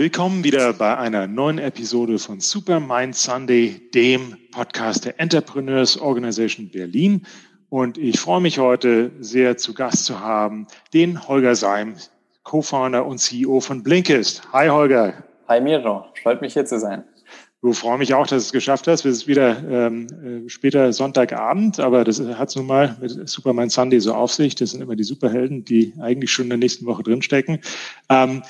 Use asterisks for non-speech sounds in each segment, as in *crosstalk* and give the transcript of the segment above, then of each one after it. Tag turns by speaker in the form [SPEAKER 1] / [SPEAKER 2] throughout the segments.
[SPEAKER 1] willkommen wieder bei einer neuen Episode von Supermind Sunday, dem Podcast der Entrepreneurs Organization Berlin. Und ich freue mich heute sehr zu Gast zu haben den Holger Seim, Co-Founder und CEO von Blinkist. Hi Holger.
[SPEAKER 2] Hi Miro, freut mich hier zu sein.
[SPEAKER 1] Du freue mich auch, dass du es geschafft hast. Wir sind wieder ähm, äh, später Sonntagabend, aber das hat es nun mal mit Superman Sunday so auf sich. Das sind immer die Superhelden, die eigentlich schon in der nächsten Woche drinstecken. Ähm,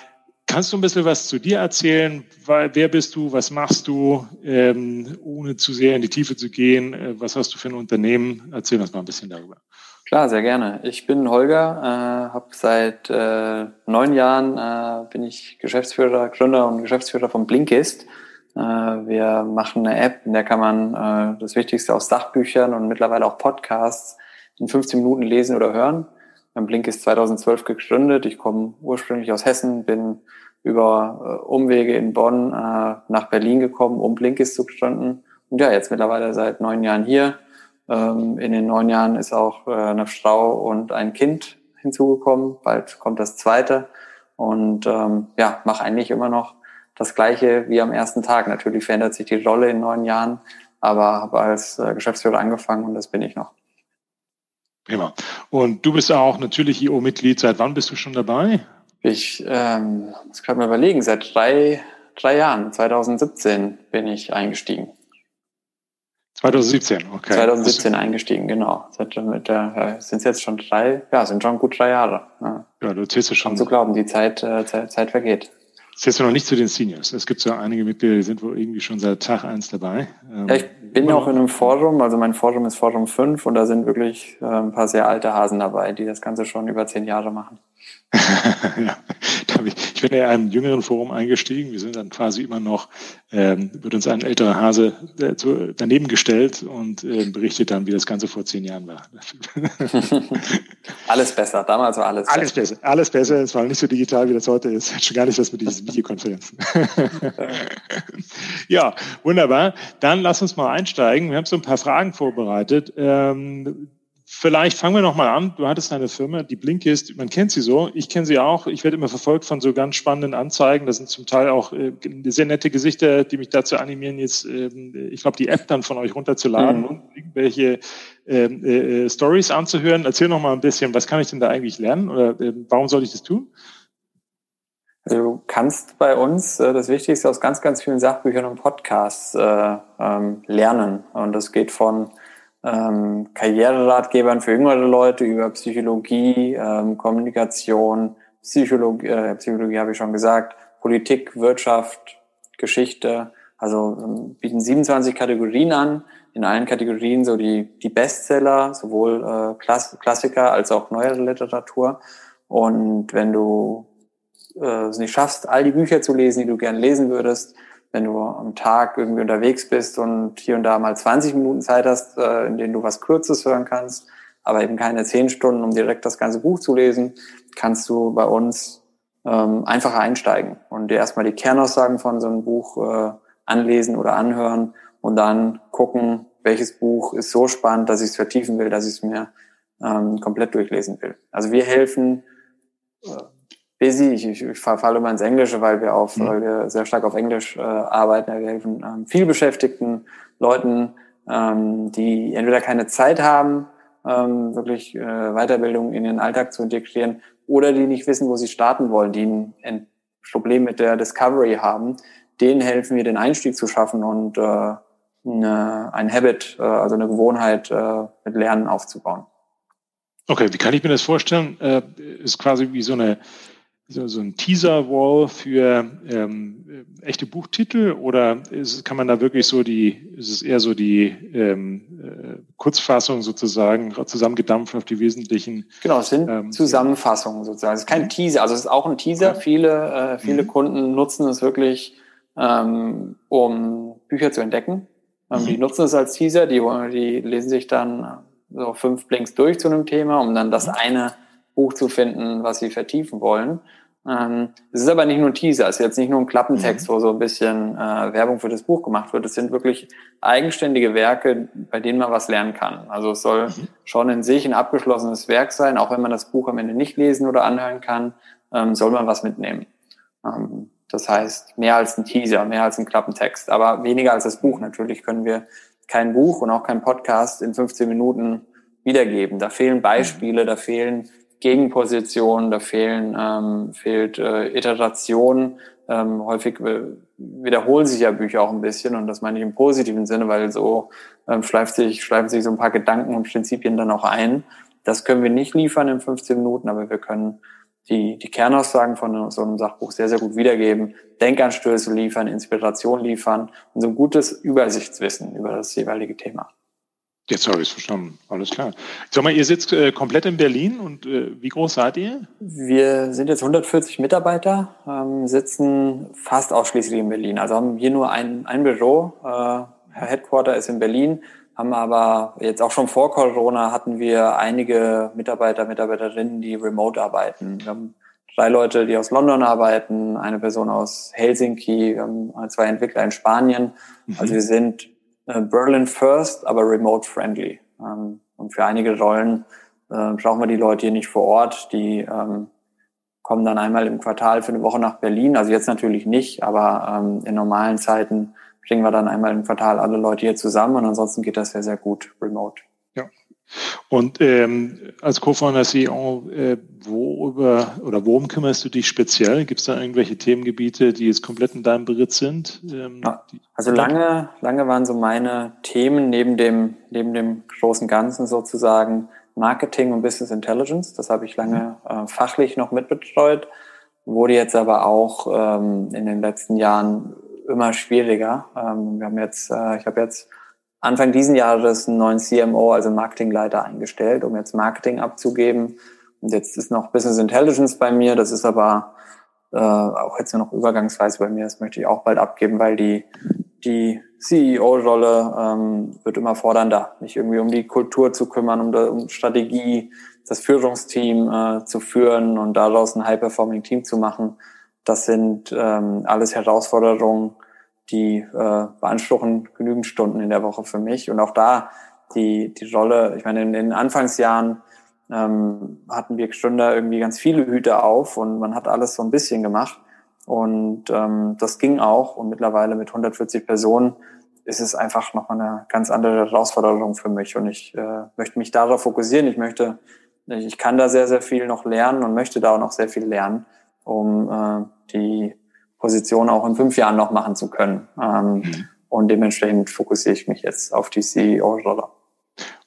[SPEAKER 1] kannst du ein bisschen was zu dir erzählen? Wer bist du? Was machst du? Ähm, ohne zu sehr in die Tiefe zu gehen, äh, was hast du für ein Unternehmen? Erzähl uns mal ein bisschen darüber.
[SPEAKER 2] Klar, sehr gerne. Ich bin Holger, äh, habe seit äh, neun Jahren äh, bin ich Geschäftsführer, Gründer und Geschäftsführer von Blinkist. Äh, wir machen eine App, in der kann man äh, das Wichtigste aus Sachbüchern und mittlerweile auch Podcasts in 15 Minuten lesen oder hören. Blink ist 2012 gegründet. Ich komme ursprünglich aus Hessen, bin über äh, Umwege in Bonn nach Berlin gekommen, um Blinkist zu gründen. Und ja, jetzt mittlerweile seit neun Jahren hier. Ähm, in den neun Jahren ist auch eine Frau und ein Kind hinzugekommen. Bald kommt das zweite. Und ähm, ja, mache eigentlich immer noch das Gleiche wie am ersten Tag. Natürlich verändert sich die Rolle in neun Jahren, aber habe als äh, Geschäftsführer angefangen und das bin ich noch.
[SPEAKER 1] Prima. Und du bist auch natürlich IO-Mitglied. Seit wann bist du schon dabei?
[SPEAKER 2] Ich ähm, muss gerade mal überlegen. Seit drei, drei Jahren, 2017 bin ich eingestiegen.
[SPEAKER 1] 2017, okay.
[SPEAKER 2] 2017 eingestiegen, genau. Seit mit der, ja, sind es jetzt schon drei, ja, sind schon gut drei Jahre. Ja,
[SPEAKER 1] ja du zählst es schon.
[SPEAKER 2] Um zu glauben, die Zeit, äh, Zeit, Zeit vergeht.
[SPEAKER 1] Zählst du noch nicht zu den Seniors? Es gibt so einige Mitglieder, die sind wohl irgendwie schon seit Tag eins dabei.
[SPEAKER 2] Ja, ich bin auch in einem Forum, also mein Forum ist Forum 5 und da sind wirklich äh, ein paar sehr alte Hasen dabei, die das Ganze schon über zehn Jahre machen. *laughs*
[SPEAKER 1] ja, *laughs* ich bin in einem jüngeren Forum eingestiegen. Wir sind dann quasi immer noch, ähm, wird uns ein älterer Hase äh, zu, daneben gestellt und äh, berichtet dann, wie das Ganze vor zehn Jahren war. *laughs*
[SPEAKER 2] alles besser, damals war alles,
[SPEAKER 1] alles besser. besser. Alles besser, es war nicht so digital, wie das heute ist. Schon gar nicht das mit diesen *laughs* Videokonferenzen. ja, wunderbar. Dann lass uns mal einsteigen. Wir haben so ein paar Fragen vorbereitet. Ähm, Vielleicht fangen wir nochmal an. Du hattest eine Firma, die Blinkist, man kennt sie so. Ich kenne sie auch. Ich werde immer verfolgt von so ganz spannenden Anzeigen. Das sind zum Teil auch äh, sehr nette Gesichter, die mich dazu animieren, jetzt, ähm, ich glaube, die App dann von euch runterzuladen mhm. und irgendwelche ähm, äh, äh, Stories anzuhören. Erzähl noch mal ein bisschen, was kann ich denn da eigentlich lernen oder äh, warum soll ich das tun?
[SPEAKER 2] Also du kannst bei uns äh, das Wichtigste aus ganz, ganz vielen Sachbüchern und Podcasts äh, ähm, lernen. Und das geht von ähm, Karriereratgebern für jüngere Leute über Psychologie, ähm, Kommunikation, Psychologie, äh, Psychologie habe ich schon gesagt, Politik, Wirtschaft, Geschichte. Also ähm, bieten 27 Kategorien an. In allen Kategorien so die, die Bestseller, sowohl äh, Klass Klassiker als auch neuere Literatur. Und wenn du äh, es nicht schaffst, all die Bücher zu lesen, die du gern lesen würdest, wenn du am Tag irgendwie unterwegs bist und hier und da mal 20 Minuten Zeit hast, äh, in denen du was Kurzes hören kannst, aber eben keine 10 Stunden, um direkt das ganze Buch zu lesen, kannst du bei uns ähm, einfacher einsteigen und dir erstmal die Kernaussagen von so einem Buch äh, anlesen oder anhören und dann gucken, welches Buch ist so spannend, dass ich es vertiefen will, dass ich es mir ähm, komplett durchlesen will. Also wir helfen äh, busy. Ich, ich, ich verfalle immer ins Englische, weil wir auf, mhm. weil wir sehr stark auf Englisch äh, arbeiten. Wir helfen ähm, viel beschäftigten Leuten, ähm, die entweder keine Zeit haben, ähm, wirklich äh, Weiterbildung in ihren Alltag zu integrieren, oder die nicht wissen, wo sie starten wollen, die ein, ein Problem mit der Discovery haben. Denen helfen wir, den Einstieg zu schaffen und äh, eine, ein Habit, äh, also eine Gewohnheit äh, mit Lernen aufzubauen.
[SPEAKER 1] Okay, wie kann ich mir das vorstellen? Äh, ist quasi wie so eine so, so ein Teaser-Wall für ähm, echte Buchtitel oder ist, kann man da wirklich so die, ist es eher so die ähm, äh, Kurzfassung sozusagen zusammengedampft auf die wesentlichen?
[SPEAKER 2] Genau, es sind ähm, Zusammenfassungen sozusagen. Es ist kein Teaser, also es ist auch ein Teaser. Okay. Viele, äh, viele mhm. Kunden nutzen es wirklich, ähm, um Bücher zu entdecken. Ähm, mhm. Die nutzen es als Teaser, die, die lesen sich dann so fünf Blinks durch zu einem Thema, um dann das mhm. eine Buch zu finden, was sie vertiefen wollen. Ähm, es ist aber nicht nur ein Teaser, es ist jetzt nicht nur ein Klappentext, mhm. wo so ein bisschen äh, Werbung für das Buch gemacht wird. Es sind wirklich eigenständige Werke, bei denen man was lernen kann. Also es soll mhm. schon in sich ein abgeschlossenes Werk sein, auch wenn man das Buch am Ende nicht lesen oder anhören kann, ähm, soll man was mitnehmen. Ähm, Das heißt, mehr als ein Teaser, mehr als ein Klappentext, aber weniger als das Buch. Natürlich können wir kein Buch und auch kein Podcast in 15 Minuten wiedergeben. Da fehlen Beispiele, da fehlen Gegenpositionen, da fehlen ähm, fehlt äh, Iteration. Ähm, häufig wiederholen sich ja Bücher auch ein bisschen und das meine ich im positiven Sinne, weil so ähm, schleift sich, schleifen sich so ein paar Gedanken und Prinzipien dann auch ein. Das können wir nicht liefern in 15 Minuten, aber wir können die, die Kernaussagen von so einem Sachbuch sehr, sehr gut wiedergeben, Denkanstöße liefern, Inspiration liefern und so ein gutes Übersichtswissen über das jeweilige Thema.
[SPEAKER 1] Jetzt habe ich es verstanden. Alles klar. Sag mal, ihr sitzt äh, komplett in Berlin und äh, wie groß seid ihr?
[SPEAKER 2] Wir sind jetzt 140 Mitarbeiter, ähm, sitzen fast ausschließlich in Berlin. Also haben hier nur ein, ein Büro. Äh, Headquarter ist in Berlin, haben aber jetzt auch schon vor Corona hatten wir einige Mitarbeiter, Mitarbeiterinnen, die remote arbeiten. Wir haben drei Leute, die aus London arbeiten, eine Person aus Helsinki, wir haben zwei Entwickler in Spanien. Mhm. Also wir sind äh, Berlin first, aber remote friendly. Ähm, und für einige Rollen äh, brauchen wir die Leute hier nicht vor Ort. Die ähm, kommen dann einmal im Quartal für eine Woche nach Berlin. Also jetzt natürlich nicht, aber ähm, in normalen Zeiten bringen wir dann einmal im Quartal alle Leute hier zusammen und ansonsten geht das sehr, sehr gut remote.
[SPEAKER 1] Und ähm, als Co-Founder CEO, äh, worüber oder worum kümmerst du dich speziell? Gibt es da irgendwelche Themengebiete, die jetzt komplett in deinem Beritt sind?
[SPEAKER 2] Ähm, ja. Also lange, lange waren so meine Themen neben dem, neben dem großen Ganzen sozusagen Marketing und Business Intelligence. Das habe ich lange mhm. äh, fachlich noch mitbetreut, wurde jetzt aber auch ähm, in den letzten Jahren immer schwieriger. Ähm, wir haben jetzt, äh, ich habe jetzt Anfang diesen Jahres einen neuen CMO, also Marketingleiter eingestellt, um jetzt Marketing abzugeben. Und jetzt ist noch Business Intelligence bei mir. Das ist aber äh, auch jetzt nur noch übergangsweise bei mir. Das möchte ich auch bald abgeben, weil die die CEO-Rolle ähm, wird immer fordernder, mich irgendwie um die Kultur zu kümmern, um, um Strategie, das Führungsteam äh, zu führen und daraus ein High-Performing-Team zu machen. Das sind ähm, alles Herausforderungen, die äh, beanspruchen genügend Stunden in der Woche für mich. Und auch da die, die Rolle, ich meine, in den Anfangsjahren ähm, hatten wir Gründer irgendwie ganz viele Hüte auf und man hat alles so ein bisschen gemacht. Und ähm, das ging auch. Und mittlerweile mit 140 Personen ist es einfach nochmal eine ganz andere Herausforderung für mich. Und ich äh, möchte mich darauf fokussieren. Ich möchte, ich kann da sehr, sehr viel noch lernen und möchte da auch noch sehr viel lernen, um äh, die Position auch in fünf Jahren noch machen zu können. Ähm, mhm. Und dementsprechend fokussiere ich mich jetzt auf die CEO-Rolle.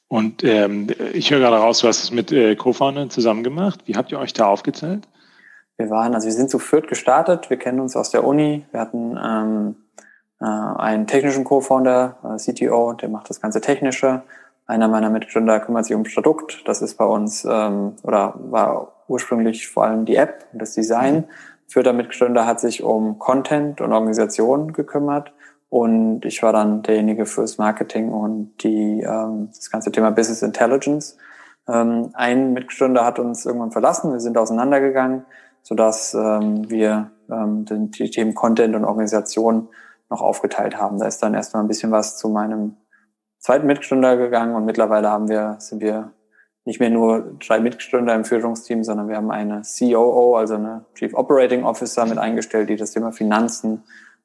[SPEAKER 1] Und ähm, ich höre gerade raus, du hast es mit äh, Co-Foundern zusammen gemacht. Wie habt ihr euch da aufgeteilt?
[SPEAKER 2] Wir waren, also wir sind zu viert gestartet. Wir kennen uns aus der Uni. Wir hatten ähm, äh, einen technischen Co-Founder, äh, CTO, der macht das ganze Technische. Einer meiner Mitgründer kümmert sich um Produkt. Das ist bei uns ähm, oder war ursprünglich vor allem die App und das Design. Mhm. Vierter Mitgründer hat sich um Content und Organisation gekümmert. Und ich war dann derjenige fürs Marketing und die, ähm, das ganze Thema Business Intelligence. Ähm, ein Mitgründer hat uns irgendwann verlassen, wir sind auseinandergegangen, sodass ähm, wir ähm, die, die Themen Content und Organisation noch aufgeteilt haben. Da ist dann erstmal ein bisschen was zu meinem zweiten Mitgründer gegangen und mittlerweile haben wir, sind wir nicht mehr nur drei Mitgründer im Führungsteam, sondern wir haben eine COO, also eine Chief Operating Officer mit eingestellt, die das Thema Finanzen,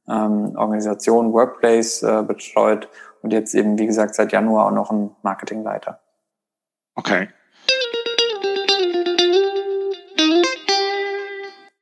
[SPEAKER 2] ähm, Organisation, Workplace äh, betreut und jetzt eben, wie gesagt, seit Januar auch noch ein Marketingleiter.
[SPEAKER 1] Okay.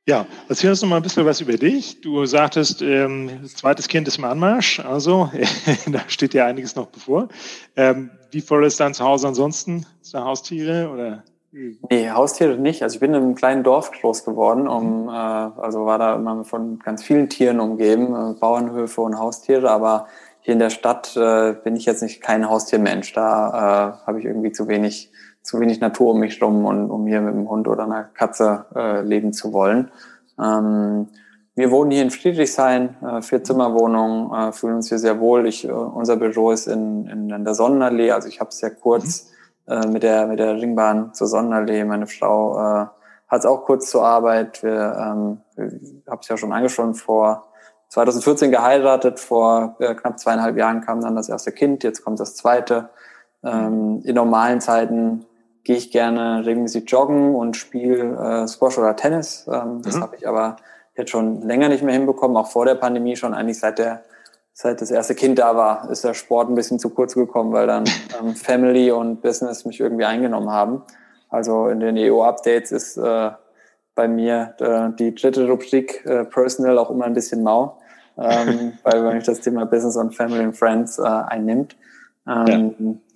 [SPEAKER 1] Ja, erzähl uns noch mal ein bisschen was über dich. Du sagtest, ähm, zweites Kind ist im Anmarsch, also *laughs* da steht dir einiges noch bevor. Ähm, wie voll ist dein Zuhause ansonsten? Ist da Haustiere oder?
[SPEAKER 2] Nee, Haustiere nicht. Also ich bin in einem kleinen Dorf groß geworden, um, äh, also war da immer von ganz vielen Tieren umgeben, äh, Bauernhöfe und Haustiere, aber hier in der Stadt äh, bin ich jetzt nicht kein Haustiermensch. Da äh, habe ich irgendwie zu wenig zu wenig Natur um mich rum und um hier mit einem Hund oder einer Katze äh, leben zu wollen. Ähm, wir wohnen hier in Friedrichshain, äh, Vierzimmerwohnung, äh, fühlen uns hier sehr wohl. Ich, äh, unser Büro ist in, in, in der Sonnenallee, also ich habe es sehr kurz mhm. äh, mit, der, mit der Ringbahn zur Sonnenallee. Meine Frau äh, hat es auch kurz zur Arbeit. Wir ähm, habe es ja schon angeschaut, vor 2014 geheiratet, vor äh, knapp zweieinhalb Jahren kam dann das erste Kind, jetzt kommt das zweite. Ähm, in normalen Zeiten gehe ich gerne regelmäßig joggen und spiele äh, Squash oder Tennis. Ähm, das mhm. habe ich aber jetzt schon länger nicht mehr hinbekommen, auch vor der Pandemie schon eigentlich seit der seit das erste Kind da war, ist der Sport ein bisschen zu kurz gekommen, weil dann *laughs* ähm, Family und Business mich irgendwie eingenommen haben. Also in den EU-Updates ist äh, bei mir äh, die dritte Rubrik äh, Personal auch immer ein bisschen mau, ähm, *laughs* weil wenn mich das Thema Business und Family and Friends äh, einnimmt. Ähm, ja.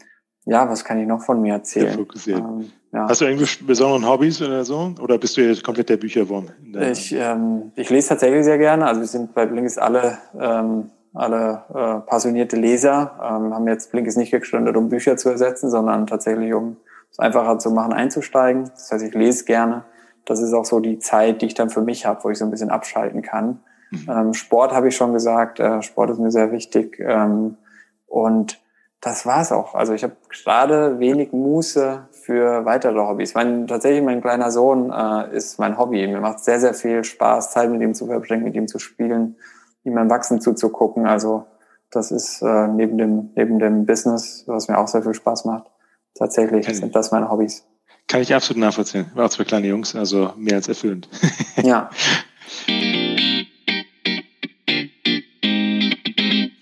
[SPEAKER 2] Ja. was kann ich noch von mir erzählen?
[SPEAKER 1] Ähm, ja. Hast du irgendwelche besonderen Hobbys oder so? Oder bist du jetzt komplett der Bücherwurm?
[SPEAKER 2] Ich, ähm, ich lese tatsächlich sehr gerne. Also wir sind bei Blinkist alle, ähm, alle äh, passionierte Leser, ähm, haben jetzt Blinkist nicht gegründet, um Bücher zu ersetzen, sondern tatsächlich, um es einfacher zu machen, einzusteigen. Das heißt, ich lese gerne. Das ist auch so die Zeit, die ich dann für mich habe, wo ich so ein bisschen abschalten kann. Mhm. Ähm, Sport habe ich schon gesagt. Äh, Sport ist mir sehr wichtig. Ähm, und das war's auch. Also ich habe gerade wenig Muße für weitere Hobbys. Mein, tatsächlich mein kleiner Sohn äh, ist mein Hobby. Mir macht sehr, sehr viel Spaß, Zeit mit ihm zu verbringen, mit ihm zu spielen, ihm beim Wachsen zuzugucken. Also das ist äh, neben dem neben dem Business, was mir auch sehr viel Spaß macht. Tatsächlich Kann sind das meine Hobbys.
[SPEAKER 1] Kann ich absolut nachvollziehen. War auch zwei kleine Jungs, also mehr als erfüllend.
[SPEAKER 2] Ja. *laughs*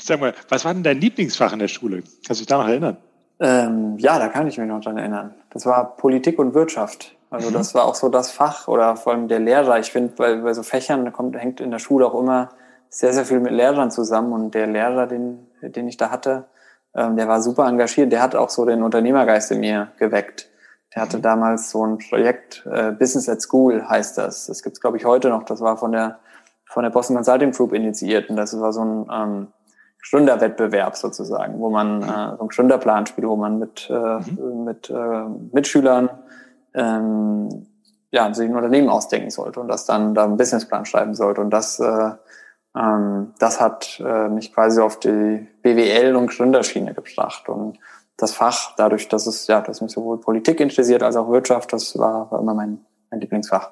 [SPEAKER 1] Sag mal, was war denn dein Lieblingsfach in der Schule? Kannst du dich da noch erinnern?
[SPEAKER 2] Ähm, ja, da kann ich mich noch dran erinnern. Das war Politik und Wirtschaft. Also mhm. das war auch so das Fach oder vor allem der Lehrer. Ich finde, bei, bei so Fächern kommt, hängt in der Schule auch immer sehr, sehr viel mit Lehrern zusammen. Und der Lehrer, den, den ich da hatte, ähm, der war super engagiert. Der hat auch so den Unternehmergeist in mir geweckt. Der hatte mhm. damals so ein Projekt, äh, Business at School heißt das. Das gibt's glaube ich, heute noch. Das war von der, von der Boston Consulting Group initiiert. Und das war so ein... Ähm, Gründerwettbewerb sozusagen, wo man mhm. äh, so einen Gründerplan spielt, wo man mit, äh, mhm. mit äh, Mitschülern ähm, ja, sich ein Unternehmen ausdenken sollte und das dann da einen Businessplan schreiben sollte. Und das, äh, ähm, das hat äh, mich quasi auf die BWL und Gründerschiene gebracht. Und das Fach, dadurch, dass es, ja, dass mich sowohl Politik interessiert als auch Wirtschaft, das war, war immer mein, mein Lieblingsfach.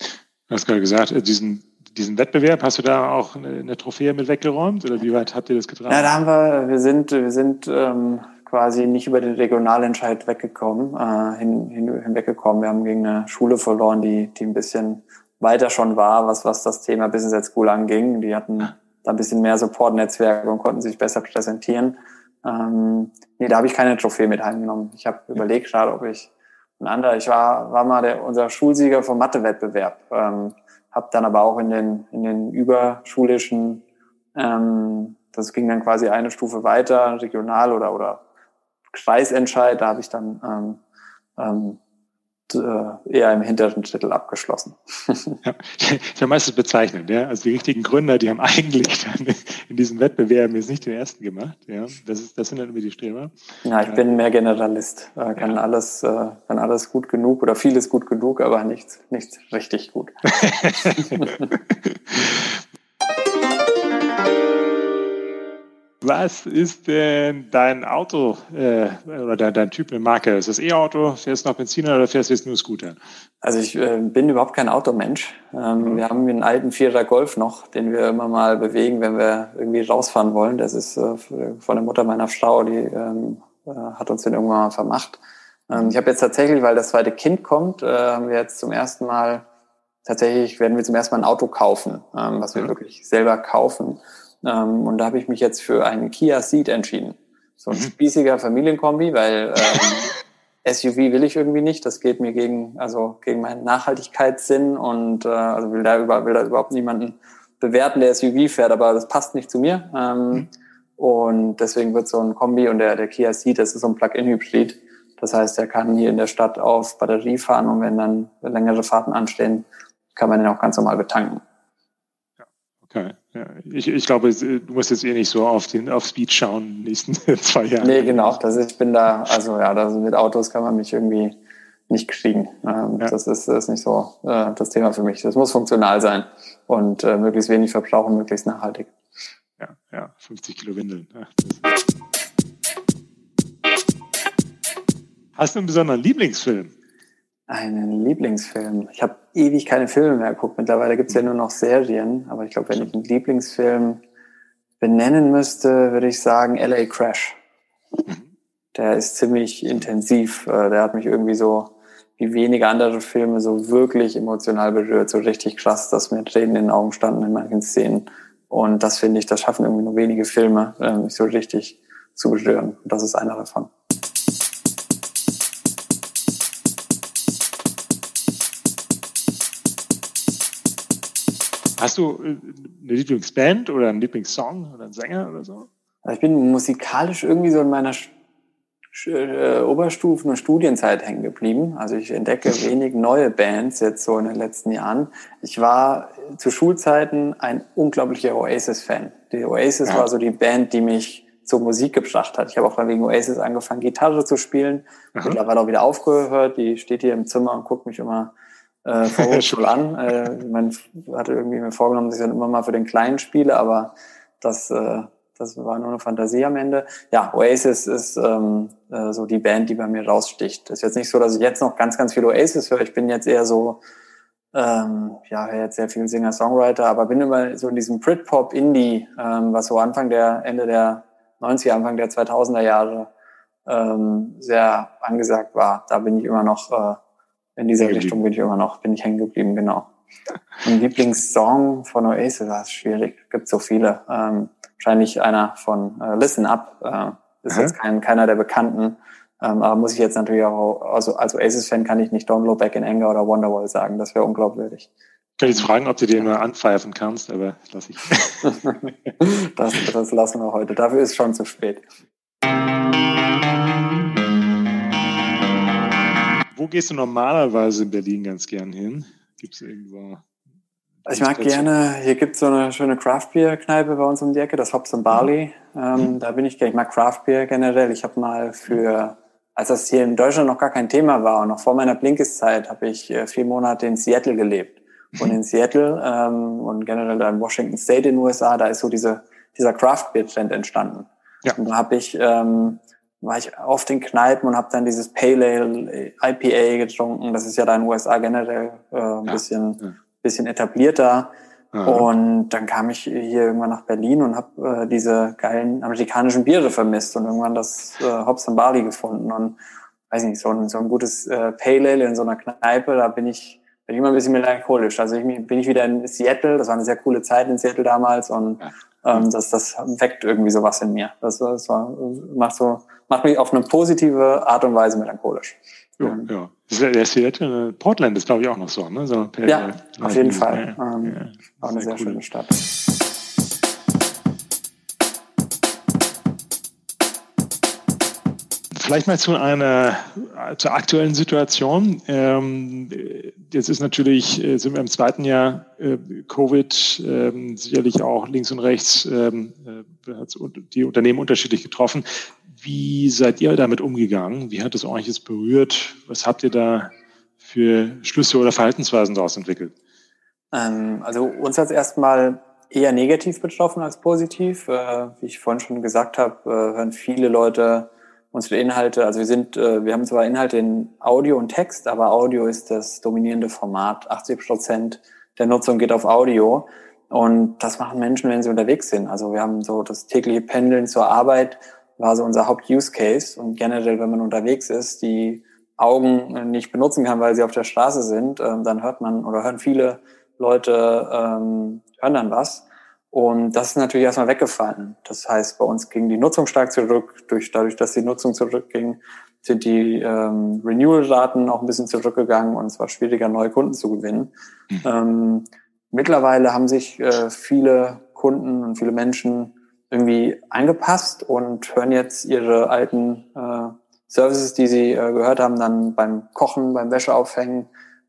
[SPEAKER 1] Du hast gerade gesagt, äh, diesen diesen Wettbewerb, hast du da auch eine, eine, Trophäe mit weggeräumt oder wie weit habt ihr das getragen?
[SPEAKER 2] Ja, da haben wir, wir sind, wir sind ähm, quasi nicht über den Regionalentscheid weggekommen, äh, hin, hin, hinweggekommen. Wir haben gegen eine Schule verloren, die, die ein bisschen weiter schon war, was, was das Thema Business at School anging. Die hatten da ein bisschen mehr Support-Netzwerke und konnten sich besser präsentieren. Ähm, nee, da habe ich keine Trophäe mit heimgenommen. Ich habe überlegt gerade, ob ich ein anderer, ich war, war mal der, unser Schulsieger vom Mathe-Wettbewerb. Ähm, habe dann aber auch in den, in den überschulischen, ähm, das ging dann quasi eine Stufe weiter, regional oder, oder Kreisentscheid, da habe ich dann ähm, ähm, äh, eher im hinteren Drittel abgeschlossen. *laughs*
[SPEAKER 1] ja, *laughs* ja meistens bezeichnend, ja. Also die richtigen Gründer, die haben *laughs* eigentlich dann in diesem Wettbewerb jetzt nicht den ersten gemacht. Ja, das ist, das sind dann immer die Streber.
[SPEAKER 2] Ja, ich bin mehr Generalist. Äh, kann ja. alles, äh, kann alles gut genug oder vieles gut genug, aber nichts, nichts richtig gut.
[SPEAKER 1] Was ist denn dein Auto äh, oder dein, dein Typ eine Marke? Ist das E-Auto? Fährst du noch Benziner oder fährst du jetzt nur Scooter?
[SPEAKER 2] Also ich äh, bin überhaupt kein Automensch. Ähm, mhm. Wir haben einen alten Vierer Golf noch, den wir immer mal bewegen, wenn wir irgendwie rausfahren wollen. Das ist äh, von der Mutter meiner Frau, die ähm, äh, hat uns den irgendwann mal vermacht. Ähm, ich habe jetzt tatsächlich, weil das zweite Kind kommt, äh, haben wir jetzt zum ersten Mal tatsächlich werden wir zum ersten Mal ein Auto kaufen, ähm, was wir mhm. wirklich selber kaufen. Ähm, und da habe ich mich jetzt für einen Kia Ceed entschieden. So ein mhm. spießiger Familienkombi, weil ähm, *laughs* SUV will ich irgendwie nicht. Das geht mir gegen, also gegen meinen Nachhaltigkeitssinn und äh, also will da, über, will da überhaupt niemanden bewerten, der SUV fährt, aber das passt nicht zu mir. Ähm, mhm. Und deswegen wird so ein Kombi und der, der Kia Ceed, das ist so ein Plug-in-Hybrid. Das heißt, er kann hier in der Stadt auf Batterie fahren und wenn dann längere Fahrten anstehen, kann man den auch ganz normal betanken.
[SPEAKER 1] Okay. Ja, ich, ich glaube, du musst jetzt eh nicht so auf den auf Speed schauen in den nächsten *laughs* zwei Jahren.
[SPEAKER 2] Nee, genau. Das ich bin da, also ja, das, mit Autos kann man mich irgendwie nicht kriegen. Ähm, ja. Das ist, das ist nicht so äh, das Thema für mich. Das muss funktional sein und äh, möglichst wenig verbrauchen, möglichst nachhaltig.
[SPEAKER 1] Ja, ja, 50 Kilo Windeln. Ja, Hast du einen besonderen Lieblingsfilm?
[SPEAKER 2] Einen Lieblingsfilm. Ich habe ewig keine Filme mehr geguckt. Mittlerweile gibt's ja nur noch Serien. Aber ich glaube, wenn ich einen Lieblingsfilm benennen müsste, würde ich sagen LA Crash. Der ist ziemlich intensiv. Äh, der hat mich irgendwie so wie wenige andere Filme so wirklich emotional berührt, so richtig krass, dass mir Tränen in den Augen standen in manchen Szenen. Und das finde ich, das schaffen irgendwie nur wenige Filme, äh, mich so richtig zu berühren. Und das ist einer davon.
[SPEAKER 1] Hast du äh, eine Lieblingsband oder einen Lieblingssong oder einen Sänger oder so?
[SPEAKER 2] Also ich bin musikalisch irgendwie so in meiner äh, Oberstufen- und Studienzeit hängen geblieben. Also ich entdecke *laughs* wenig neue Bands jetzt so in den letzten Jahren. Ich war zu Schulzeiten ein unglaublicher Oasis-Fan. Die Oasis ja. war so die Band, die mich zur Musik gebracht hat. Ich habe auch dann wegen Oasis angefangen, Gitarre zu spielen. Mittlerweile auch wieder aufgehört. Die steht hier im Zimmer und guckt mich immer äh, vorwurfsvoll *laughs* an. Äh, man hatte irgendwie mir vorgenommen, dass ich dann immer mal für den Kleinen spiele, aber das, äh, das war nur eine Fantasie am Ende. Ja, Oasis ist ähm, äh, so die Band, die bei mir raussticht. ist jetzt nicht so, dass ich jetzt noch ganz, ganz viel Oasis höre. Ich bin jetzt eher so, ähm, ja, höre jetzt sehr viel Singer-Songwriter, aber bin immer so in diesem Britpop-Indie, ähm, was so Anfang der, Ende der 90er, Anfang der 2000er Jahre ähm, sehr angesagt war. Da bin ich immer noch äh, in dieser Richtung bin ich immer noch, bin ich hängen geblieben, genau. Mein Lieblingssong von Oasis war schwierig. Gibt so viele. Ähm, wahrscheinlich einer von äh, Listen Up. Äh, ist mhm. jetzt kein, keiner der Bekannten. Ähm, aber muss ich jetzt natürlich auch, also als Oasis-Fan kann ich nicht Don't Look Back in Anger oder Wonderwall sagen. Das wäre unglaubwürdig.
[SPEAKER 1] Ich kann jetzt fragen, ob du den nur anpfeifen kannst, aber lass ich. *laughs*
[SPEAKER 2] das, das lassen wir heute. Dafür ist schon zu spät.
[SPEAKER 1] Wo gehst du normalerweise in Berlin ganz gern hin? Gibt es irgendwo?
[SPEAKER 2] Also ich mag gerne, hier gibt es so eine schöne Craft-Bier-Kneipe bei uns um die Ecke, das Hops and Barley. Mhm. Ähm, mhm. Da bin ich gerne. Ich mag Craft-Bier generell. Ich habe mal für, als das hier in Deutschland noch gar kein Thema war und noch vor meiner Blinkes-Zeit, habe ich äh, vier Monate in Seattle gelebt. Und mhm. in Seattle ähm, und generell da in Washington State in den USA, da ist so diese, dieser Craft-Bier-Trend entstanden. Ja. Und da habe ich ähm, war ich auf den Kneipen und habe dann dieses Pale Ale IPA getrunken. Das ist ja da in den USA generell äh, ein ja. bisschen, ja. bisschen etablierter. Ja. Und dann kam ich hier irgendwann nach Berlin und habe äh, diese geilen amerikanischen Biere vermisst und irgendwann das äh, Hops and Barley gefunden. Und weiß nicht, so ein, so ein gutes äh, Pale Ale in so einer Kneipe, da bin ich, bin ich immer ein bisschen melancholisch. Also ich bin ich wieder in Seattle, das war eine sehr coole Zeit in Seattle damals und ähm, das, das weckt irgendwie sowas in mir. Das, das war, macht so macht mich auf eine positive Art und Weise melancholisch.
[SPEAKER 1] Ja, ja. Der Seattle, Portland ist, glaube ich, auch noch so, ne? So,
[SPEAKER 2] ja, auf jeden Fall. Ja, ähm, ja, auch eine sehr, sehr schöne Stadt.
[SPEAKER 1] Vielleicht mal zu einer zur aktuellen Situation. Ähm, jetzt ist natürlich, äh, sind wir im zweiten Jahr äh, Covid ähm, sicherlich auch links und rechts ähm, äh, die Unternehmen unterschiedlich getroffen. Wie seid ihr damit umgegangen? Wie hat es euch jetzt berührt? Was habt ihr da für Schlüsse oder Verhaltensweisen daraus entwickelt?
[SPEAKER 2] Also uns hat es erstmal eher negativ betroffen als positiv. Wie ich vorhin schon gesagt habe, hören viele Leute unsere Inhalte. Also wir sind, äh, wir haben zwar Inhalte in Audio und Text, aber Audio ist das dominierende Format. 80 Prozent der Nutzung geht auf Audio. Und das machen Menschen, wenn sie unterwegs sind. Also wir haben so das tägliche Pendeln zur Arbeit war so unser Haupt-Use-Case. Und generell, wenn man unterwegs ist, die Augen nicht benutzen kann, weil sie auf der Straße sind, ähm, dann hört man oder hören viele Leute, ähm, hören dann was. Und das ist natürlich erstmal weggefallen. Das heißt, bei uns ging die Nutzung stark zurück. Durch, dadurch, dass die Nutzung zurückging, sind die ähm, Renewal-Raten auch ein bisschen zurückgegangen und es war schwieriger, neue Kunden zu gewinnen. Mhm. Ähm, mittlerweile haben sich äh, viele Kunden und viele Menschen irgendwie angepasst und hören jetzt ihre alten äh, Services, die sie äh, gehört haben, dann beim Kochen, beim Wäscheaufhängen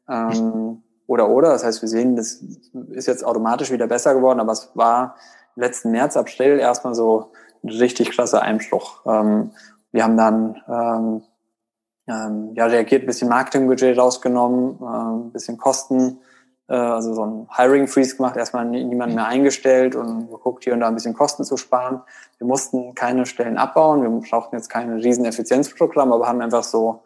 [SPEAKER 2] ähm, oder oder. Das heißt, wir sehen, das ist jetzt automatisch wieder besser geworden, aber es war letzten März, April erstmal so ein richtig klasse Einbruch. Ähm, wir haben dann ähm, ähm, ja reagiert, ein bisschen Marketingbudget rausgenommen, äh, ein bisschen Kosten äh, also so ein Hiring Freeze gemacht, erstmal niemanden mehr eingestellt und geguckt, hier und da ein bisschen Kosten zu sparen. Wir mussten keine Stellen abbauen, wir brauchten jetzt kein riesen Effizienzprogramm, aber haben einfach so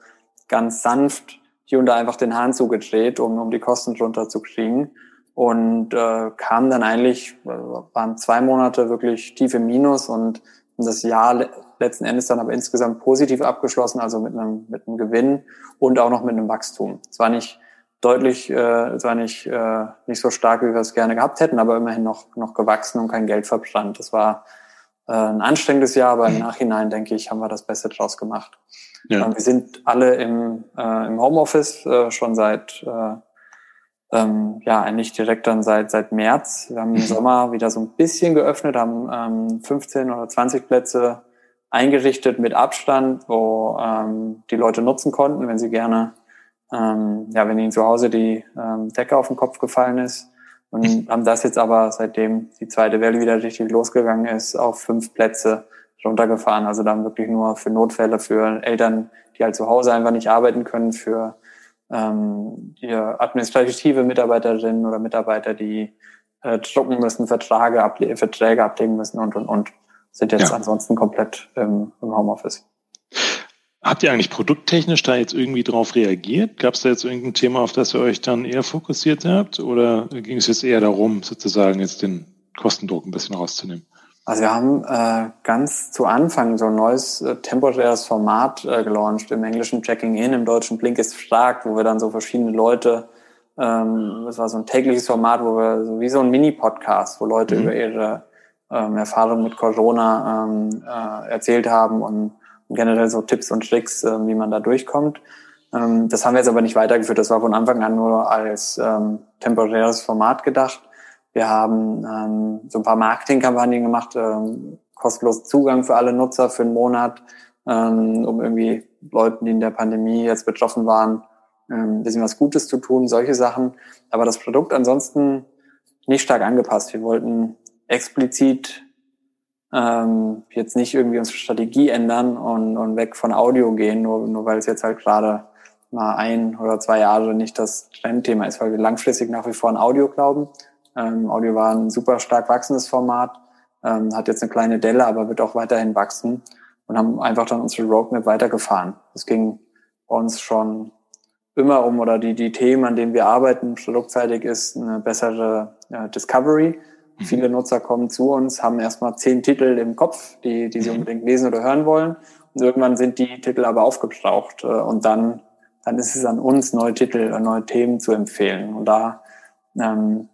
[SPEAKER 2] ganz sanft hier und da einfach den Hahn zugedreht, um, um die Kosten drunter zu kriegen. Und äh, kam dann eigentlich, äh, waren zwei Monate wirklich tief im Minus und das Jahr letzten Endes dann aber insgesamt positiv abgeschlossen, also mit einem, mit einem Gewinn und auch noch mit einem Wachstum. Es war nicht deutlich, äh, zwar nicht, äh, nicht so stark, wie wir es gerne gehabt hätten, aber immerhin noch, noch gewachsen und kein Geld verbrannt. Das war äh, ein anstrengendes Jahr, aber im Nachhinein, denke ich, haben wir das Beste draus gemacht. Ja. wir sind alle im, äh, im Homeoffice äh, schon seit, äh, ähm, ja, eigentlich direkt dann seit, seit März. Wir haben im Sommer wieder so ein bisschen geöffnet, haben ähm, 15 oder 20 Plätze eingerichtet mit Abstand, wo ähm, die Leute nutzen konnten, wenn sie gerne ähm, ja, wenn ihnen zu Hause die ähm, Decke auf den Kopf gefallen ist. Und haben das jetzt aber, seitdem die zweite Welle wieder richtig losgegangen ist, auf fünf Plätze runtergefahren. Also dann wirklich nur für Notfälle, für Eltern, die halt zu Hause einfach nicht arbeiten können, für ähm, die administrative Mitarbeiterinnen oder Mitarbeiter, die äh, drucken müssen, Verträge, able Verträge ablegen müssen und, und, und. Sind jetzt ja. ansonsten komplett im, im Homeoffice.
[SPEAKER 1] Habt ihr eigentlich produkttechnisch da jetzt irgendwie drauf reagiert? Gab es da jetzt irgendein Thema, auf das ihr euch dann eher fokussiert habt? Oder ging es jetzt eher darum, sozusagen jetzt den Kostendruck ein bisschen rauszunehmen?
[SPEAKER 2] Also wir haben äh, ganz zu Anfang so ein neues äh, temporäres Format äh, gelauncht, im englischen Checking In, im deutschen Blink ist stark, wo wir dann so verschiedene Leute, ähm, das war so ein tägliches Format, wo wir so wie so ein Mini-Podcast, wo Leute mhm. über ihre ähm, Erfahrungen mit Corona ähm, äh, erzählt haben und generell so Tipps und Tricks, äh, wie man da durchkommt. Ähm, das haben wir jetzt aber nicht weitergeführt. Das war von Anfang an nur als ähm, temporäres Format gedacht. Wir haben ähm, so ein paar Marketingkampagnen gemacht, ähm, kostenlos Zugang für alle Nutzer für einen Monat, ähm, um irgendwie Leuten, die in der Pandemie jetzt betroffen waren, ähm, ein bisschen was Gutes zu tun, solche Sachen. Aber das Produkt ansonsten nicht stark angepasst. Wir wollten explizit ähm, jetzt nicht irgendwie unsere Strategie ändern und, und weg von Audio gehen, nur, nur weil es jetzt halt gerade mal ein oder zwei Jahre nicht das Trendthema ist, weil wir langfristig nach wie vor an Audio glauben. Ähm, Audio war ein super stark wachsendes Format, ähm, hat jetzt eine kleine Delle, aber wird auch weiterhin wachsen und haben einfach dann unsere Roadmap weitergefahren. Es ging uns schon immer um, oder die, die Themen, an denen wir arbeiten, produktseitig ist eine bessere äh, Discovery. Viele Nutzer kommen zu uns, haben erstmal zehn Titel im Kopf, die, die sie mhm. unbedingt lesen oder hören wollen. Und irgendwann sind die Titel aber aufgebraucht. Äh, und dann, dann ist es an uns, neue Titel, äh, neue Themen zu empfehlen. Und da, ähm,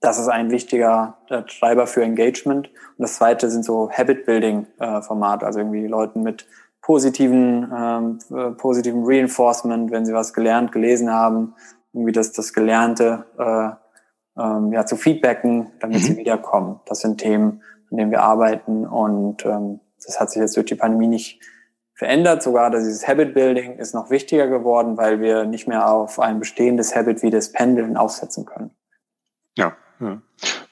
[SPEAKER 2] das ist ein wichtiger äh, Treiber für Engagement. Und das zweite sind so Habit-Building-Formate, also irgendwie Leuten mit positiven, ähm, positiven Reinforcement, wenn sie was gelernt, gelesen haben, irgendwie das, das Gelernte äh, ähm, ja, zu feedbacken, damit mhm. sie wiederkommen. Das sind Themen, an denen wir arbeiten und ähm, das hat sich jetzt durch die Pandemie nicht verändert. Sogar dieses Habit Building ist noch wichtiger geworden, weil wir nicht mehr auf ein bestehendes Habit wie das Pendeln aufsetzen können.
[SPEAKER 1] Ja, ja.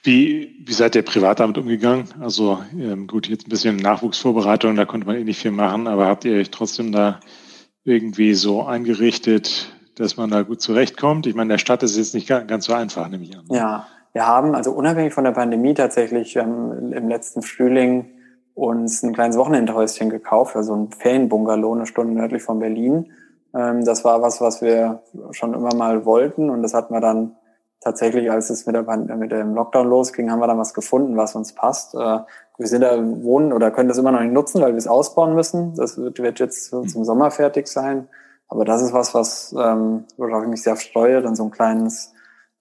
[SPEAKER 1] Wie, wie seid ihr privat damit umgegangen? Also ähm, gut, jetzt ein bisschen Nachwuchsvorbereitung, da konnte man eh nicht viel machen, aber habt ihr euch trotzdem da irgendwie so eingerichtet, dass man da gut zurechtkommt? Ich meine, der Stadt ist jetzt nicht ganz so einfach, nehme ich an.
[SPEAKER 2] Ja, wir haben also unabhängig von der Pandemie tatsächlich ähm, im letzten Frühling uns ein kleines Wochenendhäuschen gekauft, also ein Ferienbungalow, eine Stunde nördlich von Berlin. Ähm, das war was, was wir schon immer mal wollten und das hatten wir dann tatsächlich, als es mit, der, mit dem Lockdown losging, haben wir dann was gefunden, was uns passt. Äh, wir sind da wohnen oder können das immer noch nicht nutzen, weil wir es ausbauen müssen. Das wird, wird jetzt zum Sommer fertig sein. Aber das ist was, was ähm, worauf ich mich sehr freue, dann so ein kleines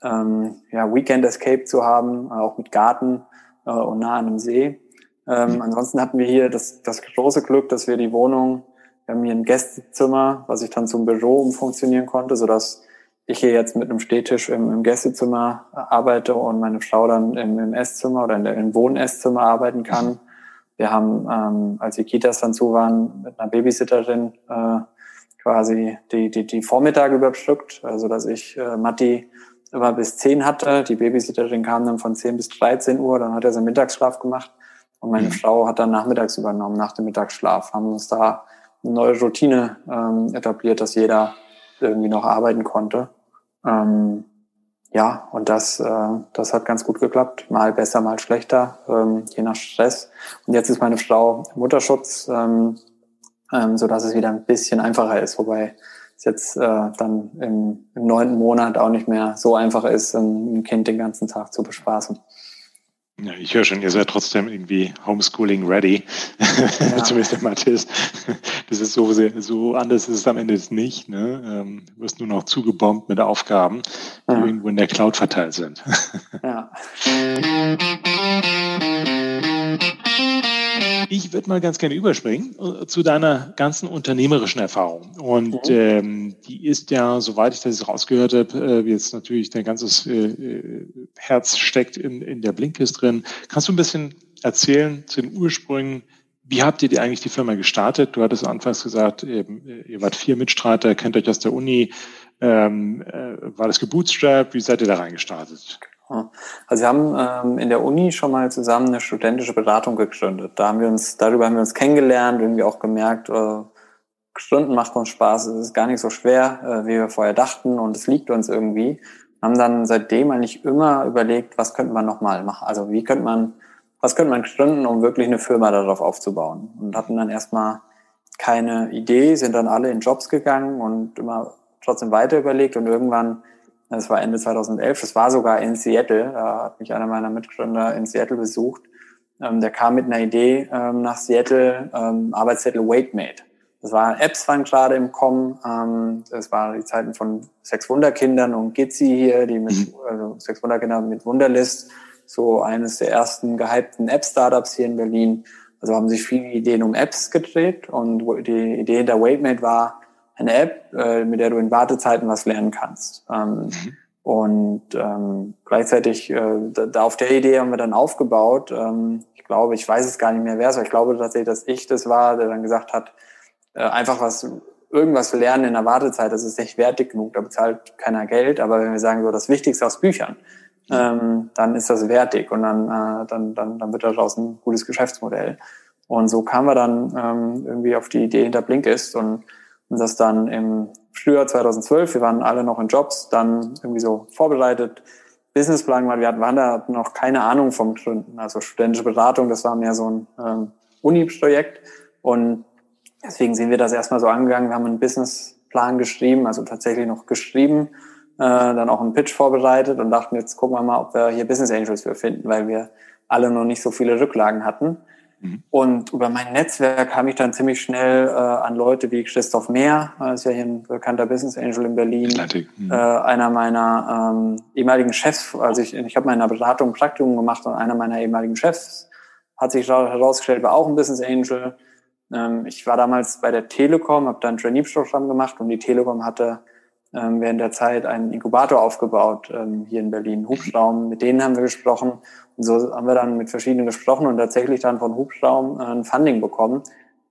[SPEAKER 2] ähm, ja, Weekend Escape zu haben, auch mit Garten äh, und nah an einem See. Ähm, mhm. Ansonsten hatten wir hier das, das große Glück, dass wir die Wohnung, wir haben hier ein Gästezimmer, was ich dann zum Büro umfunktionieren konnte, so dass ich hier jetzt mit einem Stehtisch im, im Gästezimmer arbeite und meine Frau dann im, im Esszimmer oder in der, im Wohn-Esszimmer arbeiten kann. Mhm. Wir haben, ähm, als die Kitas dann zu waren, mit einer Babysitterin äh, quasi die, die, die Vormittage überbrückt, also dass ich äh, Matti immer bis 10 hatte. Die Babysitterin kam dann von 10 bis 13 Uhr, dann hat er seinen Mittagsschlaf gemacht und meine mhm. Frau hat dann nachmittags übernommen, nach dem Mittagsschlaf. Haben uns da eine neue Routine ähm, etabliert, dass jeder irgendwie noch arbeiten konnte. Ähm, ja, und das, äh, das hat ganz gut geklappt. Mal besser, mal schlechter, ähm, je nach Stress. Und jetzt ist meine Frau Mutterschutz. Ähm, ähm, so dass es wieder ein bisschen einfacher ist, wobei es jetzt äh, dann im, im neunten Monat auch nicht mehr so einfach ist, ein Kind den ganzen Tag zu bespaßen.
[SPEAKER 1] Ja, ich höre schon, ihr seid trotzdem irgendwie Homeschooling ready. Ja. *laughs* Zumindest der Mathis. Das ist so, so anders ist es am Ende nicht. Ne? Ähm, du wirst nur noch zugebombt mit Aufgaben, die ja. irgendwo in der Cloud verteilt sind. Ja. *laughs* Ich würde mal ganz gerne überspringen äh, zu deiner ganzen unternehmerischen Erfahrung. Und mhm. ähm, die ist ja, soweit ich das rausgehört habe, äh, jetzt natürlich dein ganzes äh, äh, Herz steckt in, in der Blinkist drin. Kannst du ein bisschen erzählen zu den Ursprüngen? Wie habt ihr die eigentlich die Firma gestartet? Du hattest anfangs gesagt, eben, ihr wart vier Mitstreiter, kennt euch aus der Uni. Ähm, äh, war das gebootstrapped? Wie seid ihr da reingestartet?
[SPEAKER 2] Also wir haben ähm, in der Uni schon mal zusammen eine studentische Beratung gegründet. Da haben wir uns, darüber haben wir uns kennengelernt, irgendwie auch gemerkt, äh, Stunden macht uns Spaß, es ist gar nicht so schwer, äh, wie wir vorher dachten und es liegt uns irgendwie. Haben dann seitdem eigentlich immer überlegt, was könnte man nochmal machen? Also wie könnte man, was könnte man gründen, um wirklich eine Firma darauf aufzubauen? Und hatten dann erstmal keine Idee, sind dann alle in Jobs gegangen und immer trotzdem weiter überlegt und irgendwann das war Ende 2011. Das war sogar in Seattle. Da hat mich einer meiner Mitgründer in Seattle besucht. Ähm, der kam mit einer Idee ähm, nach Seattle, ähm, Arbeitszettel WaitMate. Das war Apps waren gerade im Kommen. Das waren die Zeiten von Sechs Wunderkindern und Gitzi hier, die mit mhm. also Sechs Wunderkinder mit Wunderlist, so eines der ersten gehypten App-Startups hier in Berlin. Also haben sich viele Ideen um Apps gedreht und die Idee der WaitMate war, eine App, äh, mit der du in Wartezeiten was lernen kannst. Ähm, mhm. Und ähm, gleichzeitig, äh, da, da, auf der Idee haben wir dann aufgebaut. Ähm, ich glaube, ich weiß es gar nicht mehr wer es war. Ich glaube tatsächlich, dass ich das war, der dann gesagt hat, äh, einfach was, irgendwas lernen in der Wartezeit, das ist nicht wertig genug, da bezahlt keiner Geld. Aber wenn wir sagen, so das Wichtigste aus Büchern, mhm. ähm, dann ist das wertig und dann, äh, dann, dann, dann wird daraus ein gutes Geschäftsmodell. Und so kamen wir dann ähm, irgendwie auf die Idee hinter Blinkist und und das dann im Frühjahr 2012, wir waren alle noch in Jobs, dann irgendwie so vorbereitet, Businessplan, weil wir hatten, waren da noch keine Ahnung vom Gründen. Also studentische Beratung, das war mehr so ein ähm, Uni-Projekt. Und deswegen sind wir das erstmal so angegangen. Wir haben einen Businessplan geschrieben, also tatsächlich noch geschrieben, äh, dann auch einen Pitch vorbereitet und dachten, jetzt gucken wir mal, ob wir hier Business Angels für finden, weil wir alle noch nicht so viele Rücklagen hatten. Mhm. Und über mein Netzwerk kam ich dann ziemlich schnell äh, an Leute wie Christoph Mehr, äh, ist ja hier ein bekannter Business Angel in Berlin, mhm. äh, einer meiner ähm, ehemaligen Chefs, also ich, ich habe meine Beratung ein Praktikum gemacht und einer meiner ehemaligen Chefs hat sich herausgestellt, war auch ein Business Angel. Ähm, ich war damals bei der Telekom, habe dann ein Trainee-Programm gemacht und die Telekom hatte ähm, während der Zeit einen Inkubator aufgebaut ähm, hier in Berlin, Hubschraum. Mit denen haben wir gesprochen und so haben wir dann mit verschiedenen gesprochen und tatsächlich dann von Hubschraum äh, ein Funding bekommen,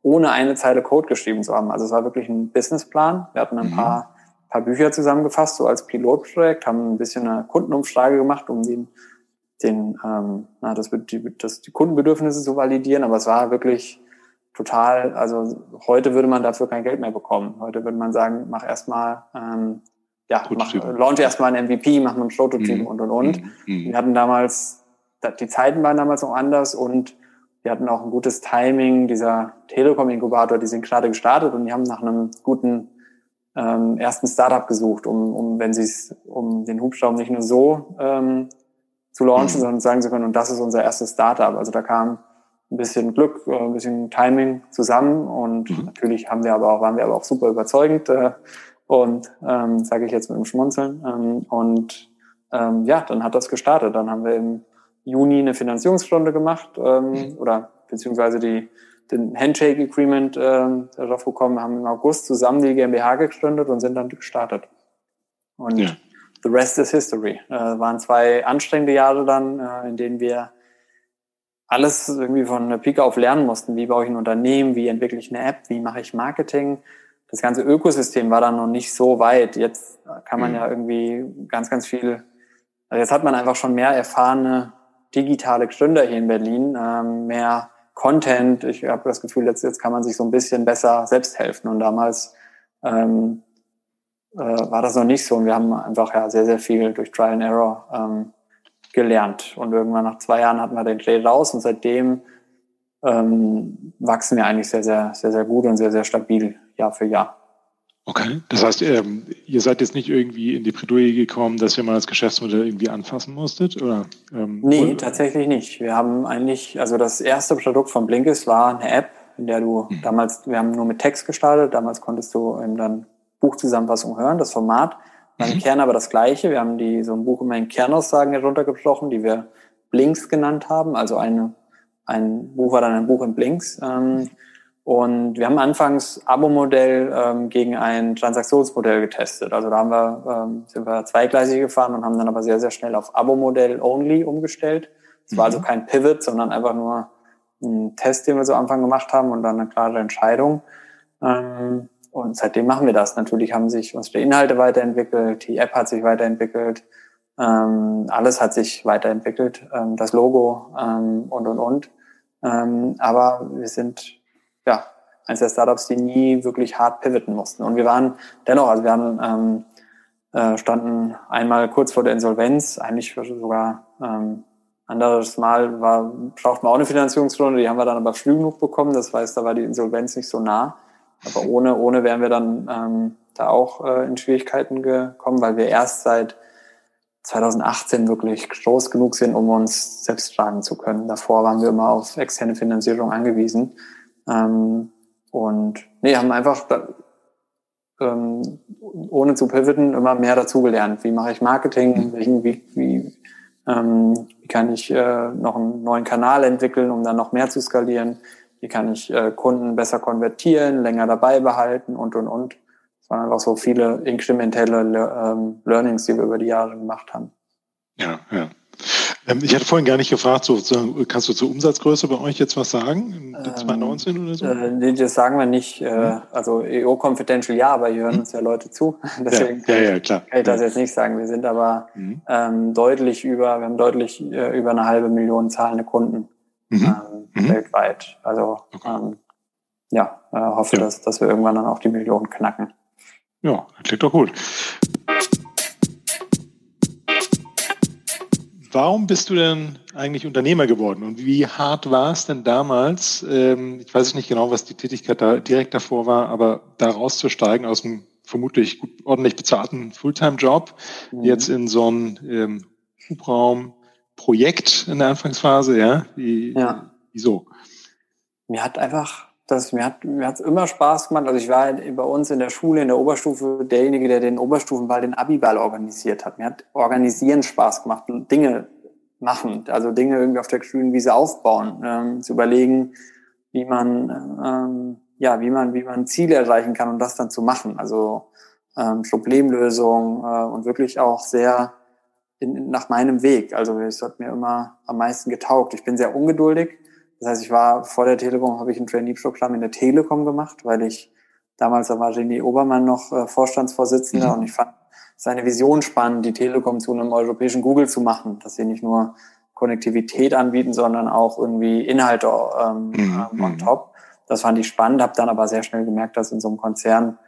[SPEAKER 2] ohne eine Zeile Code geschrieben zu haben. Also es war wirklich ein Businessplan. Wir hatten ein mhm. paar, paar Bücher zusammengefasst, so als Pilotprojekt, haben ein bisschen eine Kundenumfrage gemacht, um den, den ähm, na, das, die, das, die Kundenbedürfnisse zu validieren. Aber es war wirklich total, also heute würde man dafür kein Geld mehr bekommen. Heute würde man sagen, mach erstmal, ähm, ja, mach, launch erstmal ein MVP, mach mal ein Prototyp mhm. und und und. Mhm. mhm. Wir hatten damals, die Zeiten waren damals noch anders und wir hatten auch ein gutes Timing. Dieser Telekom-Inkubator, die sind gerade gestartet und die haben nach einem guten ähm, ersten Startup gesucht, um, um wenn sie es, um den Hubschrauber nicht nur so ähm, zu launchen, mhm. sondern sagen zu können, und das ist unser erstes Startup. Also da kam ein bisschen Glück, äh, ein bisschen Timing zusammen und mhm. natürlich haben wir aber auch, waren wir aber auch super überzeugend äh, und ähm, sage ich jetzt mit dem Schmunzeln ähm, und ähm, ja, dann hat das gestartet. Dann haben wir im Juni eine Finanzierungsrunde gemacht ähm, mhm. oder beziehungsweise die den Handshake Agreement äh, darauf gekommen, haben im August zusammen die GmbH gegründet und sind dann gestartet. Und ja. the rest is history. Äh, waren zwei anstrengende Jahre dann, äh, in denen wir alles irgendwie von der Pike auf lernen mussten. Wie baue ich ein Unternehmen? Wie entwickle ich eine App? Wie mache ich Marketing? Das ganze Ökosystem war dann noch nicht so weit. Jetzt kann man mhm. ja irgendwie ganz, ganz viel, also jetzt hat man einfach schon mehr erfahrene digitale Gründer hier in Berlin, ähm, mehr Content. Ich habe das Gefühl, jetzt, jetzt kann man sich so ein bisschen besser selbst helfen. Und damals ähm, äh, war das noch nicht so. Und wir haben einfach ja sehr, sehr viel durch Trial and Error ähm, gelernt. Und irgendwann nach zwei Jahren hatten wir den Dreh raus und seitdem ähm, wachsen wir eigentlich sehr, sehr, sehr, sehr gut und sehr, sehr stabil Jahr für Jahr.
[SPEAKER 1] Okay, das heißt, ähm, ihr seid jetzt nicht irgendwie in die Bredouille gekommen, dass ihr mal das Geschäftsmodell irgendwie anfassen musstet? Oder,
[SPEAKER 2] ähm, nee, oder? tatsächlich nicht. Wir haben eigentlich, also das erste Produkt von Blinkist war eine App, in der du mhm. damals, wir haben nur mit Text gestartet, damals konntest du eben dann Buchzusammenfassung hören, das Format. Beim mhm. Kern aber das gleiche. Wir haben die so ein Buch immer in Kernaussagen heruntergebrochen, die wir Blinks genannt haben. Also eine, ein Buch war dann ein Buch in Blinks. Ähm, und wir haben anfangs Abo-Modell ähm, gegen ein Transaktionsmodell getestet. Also da haben wir, ähm, sind wir zweigleisig gefahren und haben dann aber sehr, sehr schnell auf Abo-Modell only umgestellt. Es war also mhm. also kein Pivot, sondern einfach nur ein Test, den wir so am Anfang gemacht haben und dann eine klare Entscheidung. Ähm, und seitdem machen wir das. Natürlich haben sich unsere Inhalte weiterentwickelt, die App hat sich weiterentwickelt, ähm, alles hat sich weiterentwickelt, ähm, das Logo ähm, und und und. Ähm, aber wir sind ja eines der Startups, die nie wirklich hart pivoten mussten. Und wir waren dennoch, also wir haben, ähm, äh, standen einmal kurz vor der Insolvenz, eigentlich sogar ähm, anderes Mal war, braucht man auch eine Finanzierungsrunde, die haben wir dann aber früh genug bekommen, das heißt, da war die Insolvenz nicht so nah. Aber ohne, ohne wären wir dann ähm, da auch äh, in Schwierigkeiten gekommen, weil wir erst seit 2018 wirklich groß genug sind, um uns selbst tragen zu können. Davor waren wir immer auf externe Finanzierung angewiesen. Ähm, und nee, haben einfach ähm, ohne zu pivoten immer mehr dazugelernt. Wie mache ich Marketing? Wie, wie, wie, ähm, wie kann ich äh, noch einen neuen Kanal entwickeln, um dann noch mehr zu skalieren? Wie kann ich äh, Kunden besser konvertieren, länger dabei behalten und, und, und. Es waren einfach so viele inkrementelle ähm, Learnings, die wir über die Jahre gemacht haben.
[SPEAKER 1] Ja, ja. Ähm, ich hatte vorhin gar nicht gefragt, so, kannst du zur Umsatzgröße bei euch jetzt was sagen? In 2019 ähm, oder so?
[SPEAKER 2] Äh, nee, das sagen wir nicht. Äh, mhm. also EO Confidential ja, aber hier hören mhm. uns ja Leute zu. *laughs* Deswegen ja, ja, ja, klar. kann ich das jetzt nicht sagen. Wir sind aber mhm. ähm, deutlich über, wir haben deutlich äh, über eine halbe Million zahlende Kunden mhm. Ähm, mhm. weltweit. Also okay. ähm, ja, äh, hoffe, ja. Dass, dass wir irgendwann dann auch die Millionen knacken.
[SPEAKER 1] Ja, klingt doch gut. Warum bist du denn eigentlich Unternehmer geworden und wie hart war es denn damals? Ähm, ich weiß nicht genau, was die Tätigkeit da direkt davor war, aber da rauszusteigen aus einem vermutlich gut, ordentlich bezahlten Fulltime-Job, mhm. jetzt in so einen ähm, Hubraum Projekt in der Anfangsphase, ja? Wie, ja. Wieso?
[SPEAKER 2] Mir hat einfach das, mir hat mir hat's immer Spaß gemacht. Also ich war bei uns in der Schule, in der Oberstufe, derjenige, der den Oberstufenball, den Abiball organisiert hat. Mir hat Organisieren Spaß gemacht, Dinge machen, also Dinge irgendwie auf der grünen Wiese aufbauen, ähm, zu überlegen, wie man, ähm, ja, wie man, wie man Ziele erreichen kann und das dann zu machen. Also ähm, Problemlösung äh, und wirklich auch sehr in, nach meinem Weg. Also es hat mir immer am meisten getaugt. Ich bin sehr ungeduldig. Das heißt, ich war vor der Telekom, habe ich ein Trainee-Programm in der Telekom gemacht, weil ich damals, da war René Obermann noch äh, Vorstandsvorsitzender mhm. und ich fand seine Vision spannend, die Telekom zu einem europäischen Google zu machen, dass sie nicht nur Konnektivität anbieten, sondern auch irgendwie Inhalte ähm, mhm. on top. Das fand ich spannend, habe dann aber sehr schnell gemerkt, dass in so einem Konzern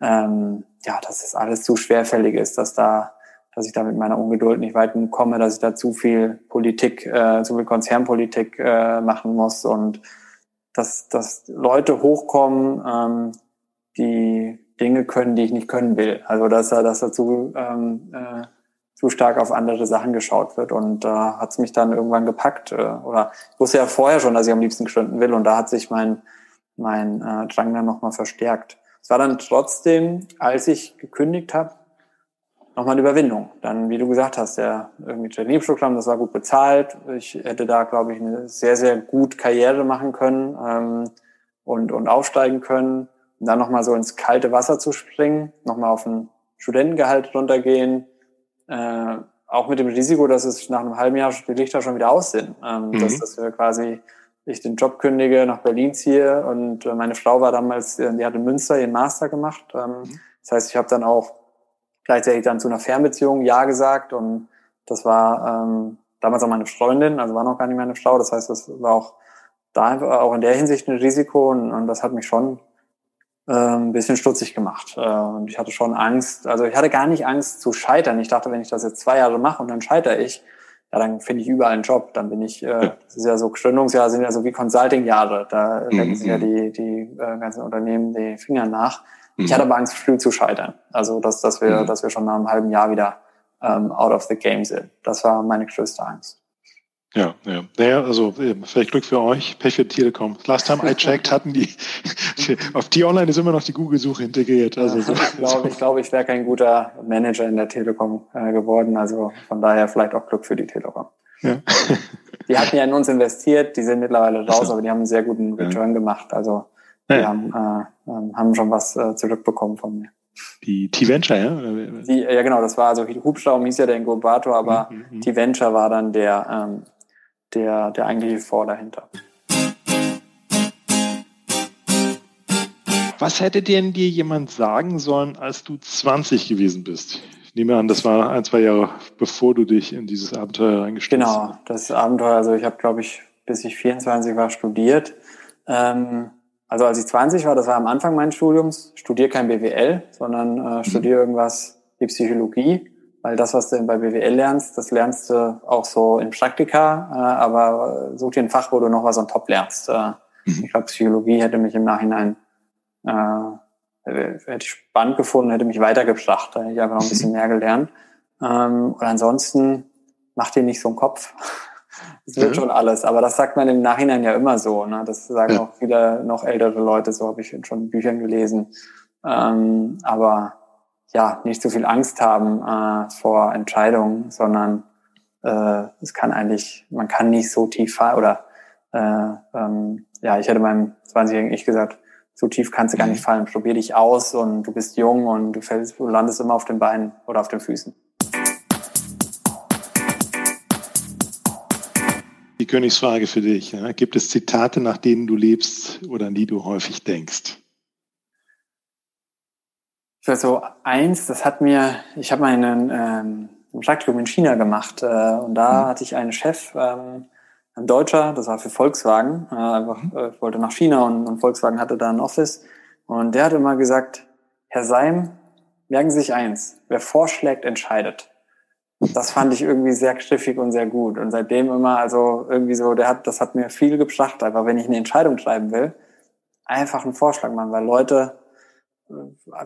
[SPEAKER 2] ähm, ja, dass es alles zu schwerfällig ist, dass da dass ich da mit meiner Ungeduld nicht weit komme, dass ich da zu viel Politik, äh, zu viel Konzernpolitik äh, machen muss und dass, dass Leute hochkommen, ähm, die Dinge können, die ich nicht können will. Also dass da, dass dazu ähm, äh, zu stark auf andere Sachen geschaut wird. Und da äh, hat es mich dann irgendwann gepackt. Äh, oder ich wusste ja vorher schon, dass ich am liebsten gründen will. Und da hat sich mein, mein äh, Drang dann nochmal verstärkt. Es war dann trotzdem, als ich gekündigt habe, nochmal eine Überwindung. Dann, wie du gesagt hast, der irgendwie Trainee-Programm, das war gut bezahlt. Ich hätte da, glaube ich, eine sehr, sehr gut Karriere machen können ähm, und, und aufsteigen können. Und dann nochmal so ins kalte Wasser zu springen, nochmal auf ein Studentengehalt runtergehen, äh, auch mit dem Risiko, dass es nach einem halben Jahr die Lichter schon wieder aus sind. Ähm, mhm. dass, dass wir quasi ich den Job kündige, nach Berlin ziehe und äh, meine Frau war damals, äh, die hatte in Münster ihren Master gemacht. Ähm, mhm. Das heißt, ich habe dann auch gleichzeitig dann zu einer Fernbeziehung Ja gesagt und das war ähm, damals auch meine Freundin, also war noch gar nicht meine Frau. Das heißt, das war auch da auch in der Hinsicht ein Risiko und, und das hat mich schon äh, ein bisschen stutzig gemacht. Äh, und ich hatte schon Angst, also ich hatte gar nicht Angst zu scheitern. Ich dachte, wenn ich das jetzt zwei Jahre mache und dann scheitere ich, ja, dann finde ich überall einen Job. Dann bin ich, äh, das ist ja so, Gründungsjahre sind ja so wie Consulting-Jahre. Da mhm. lecken sich ja die, die äh, ganzen Unternehmen die Finger nach. Mhm. Ich hatte aber Angst, früh zu scheitern. Also, dass, dass, wir, mhm. dass wir schon nach einem halben Jahr wieder ähm, out of the game sind. Das war meine größte Angst.
[SPEAKER 1] Ja, ja. Naja, also vielleicht Glück für euch, Pech für Telekom. Last time I checked hatten die, *laughs* auf die Online ist immer noch die Google-Suche integriert. Also so.
[SPEAKER 2] Ich glaube, ich, glaube, ich wäre kein guter Manager in der Telekom äh, geworden. Also von daher vielleicht auch Glück für die Telekom. Ja. Die hatten ja in uns investiert, die sind mittlerweile raus, *laughs* aber die haben einen sehr guten Return ja. gemacht. Also die ja. haben, äh, ähm, haben schon was äh, zurückbekommen von mir.
[SPEAKER 1] Die T-Venture, ja?
[SPEAKER 2] Die, ja, genau, das war also Hubschrauber hieß ja der Inkubator, aber mhm, mhm. T-Venture war dann der, ähm, der, der eigentliche Vor dahinter.
[SPEAKER 1] Was hätte denn dir jemand sagen sollen, als du 20 gewesen bist? Ich nehme an, das war ein, zwei Jahre bevor du dich in dieses Abenteuer reingestürzt
[SPEAKER 2] hast. Genau, das Abenteuer, also ich habe, glaube ich, bis ich 24 war, studiert. Ähm, also als ich 20 war, das war am Anfang meines Studiums, studiere kein BWL, sondern äh, studiere mhm. irgendwas wie Psychologie weil das, was du bei BWL lernst, das lernst du auch so in Praktika, äh, aber such dir ein Fach, wo du noch was on top lernst. Äh, mhm. Ich glaube, Psychologie hätte mich im Nachhinein äh, hätte ich spannend gefunden, hätte mich weitergebracht, da hätte ich einfach noch ein bisschen mehr gelernt. Ähm, und ansonsten mach dir nicht so einen Kopf. Es wird mhm. schon alles, aber das sagt man im Nachhinein ja immer so. Ne? Das sagen ja. auch viele noch ältere Leute, so habe ich schon in Büchern gelesen. Ähm, aber ja, nicht so viel Angst haben äh, vor Entscheidungen, sondern äh, es kann eigentlich, man kann nicht so tief fallen oder äh, ähm, ja, ich hätte meinem 20-jährigen Ich gesagt, so tief kannst du gar nicht mhm. fallen. Probier dich aus und du bist jung und du fällst, du landest immer auf den Beinen oder auf den Füßen.
[SPEAKER 1] Königsfrage für dich. Ja? Gibt es Zitate, nach denen du lebst oder an die du häufig denkst?
[SPEAKER 2] so eins, das hat mir, ich habe meinen ähm, ein Praktikum in China gemacht äh, und da mhm. hatte ich einen Chef, ähm, ein Deutscher, das war für Volkswagen, äh, einfach mhm. äh, wollte nach China und, und Volkswagen hatte da ein Office und der hat immer gesagt, Herr Seim, merken Sie sich eins, wer vorschlägt, entscheidet. Das fand ich irgendwie sehr griffig und sehr gut. Und seitdem immer, also irgendwie so, der hat, das hat mir viel gebracht, einfach wenn ich eine Entscheidung schreiben will, einfach einen Vorschlag machen, weil Leute,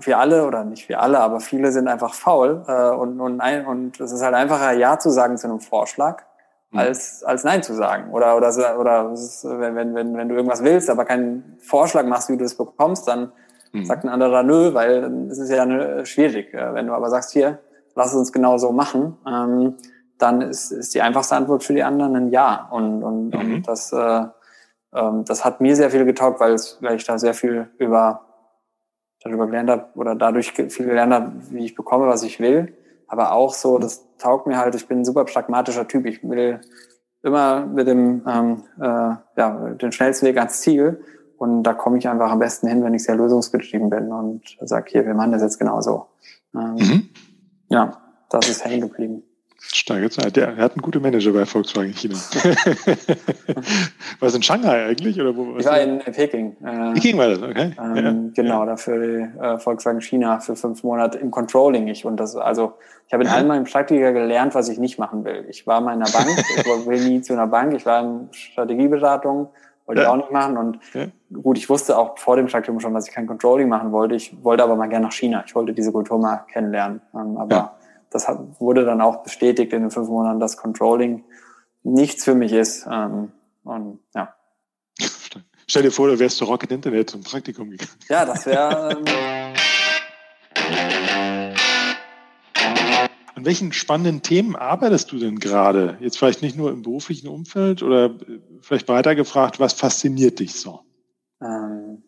[SPEAKER 2] wir alle oder nicht wir alle, aber viele sind einfach faul äh, und und ein, und es ist halt einfacher ja zu sagen zu einem Vorschlag mhm. als als nein zu sagen oder oder oder ist, wenn wenn wenn du irgendwas willst, aber keinen Vorschlag machst, wie du es bekommst, dann mhm. sagt ein anderer nö, weil es ist ja eine, schwierig. Äh, wenn du aber sagst hier, lass es uns genau so machen, ähm, dann ist, ist die einfachste Antwort für die anderen ein Ja und und, mhm. und das äh, ähm, das hat mir sehr viel getaugt, weil es weil ich da sehr viel über darüber gelernt habe oder dadurch viel gelernt habe, wie ich bekomme, was ich will. Aber auch so, das taugt mir halt, ich bin ein super pragmatischer Typ. Ich will immer mit dem, ähm, äh, ja, den schnellsten Weg ans Ziel. Und da komme ich einfach am besten hin, wenn ich sehr lösungsgetrieben bin und sage, hier, wir machen das jetzt genauso. Ähm, mhm. Ja, das ist hängen geblieben.
[SPEAKER 1] Starke Zeit. Der, er hat einen guten Manager bei Volkswagen China. *laughs* war es in Shanghai eigentlich? Oder wo,
[SPEAKER 2] ich war in Peking.
[SPEAKER 1] Äh, Peking war das, okay.
[SPEAKER 2] Ähm, ja. Genau, dafür äh, Volkswagen China für fünf Monate im Controlling. Ich, und das, also, ich habe in all meinem Praktika gelernt, was ich nicht machen will. Ich war mal in einer Bank, *laughs* ich will nie zu einer Bank, ich war in Strategieberatung, wollte ja. ich auch nicht machen. Und ja. gut, ich wusste auch vor dem Praktikum schon, dass ich kein Controlling machen wollte. Ich wollte aber mal gerne nach China. Ich wollte diese Kultur mal kennenlernen. Ähm, aber das hat, wurde dann auch bestätigt in den fünf Monaten, dass Controlling nichts für mich ist. Ähm, und ja. *laughs*
[SPEAKER 1] Stell dir vor, du wärst zu Rocket Internet zum Praktikum gegangen.
[SPEAKER 2] Ja, das wäre. Ähm, *laughs*
[SPEAKER 1] An welchen spannenden Themen arbeitest du denn gerade? Jetzt vielleicht nicht nur im beruflichen Umfeld oder vielleicht weiter gefragt, was fasziniert dich so?
[SPEAKER 2] Ähm,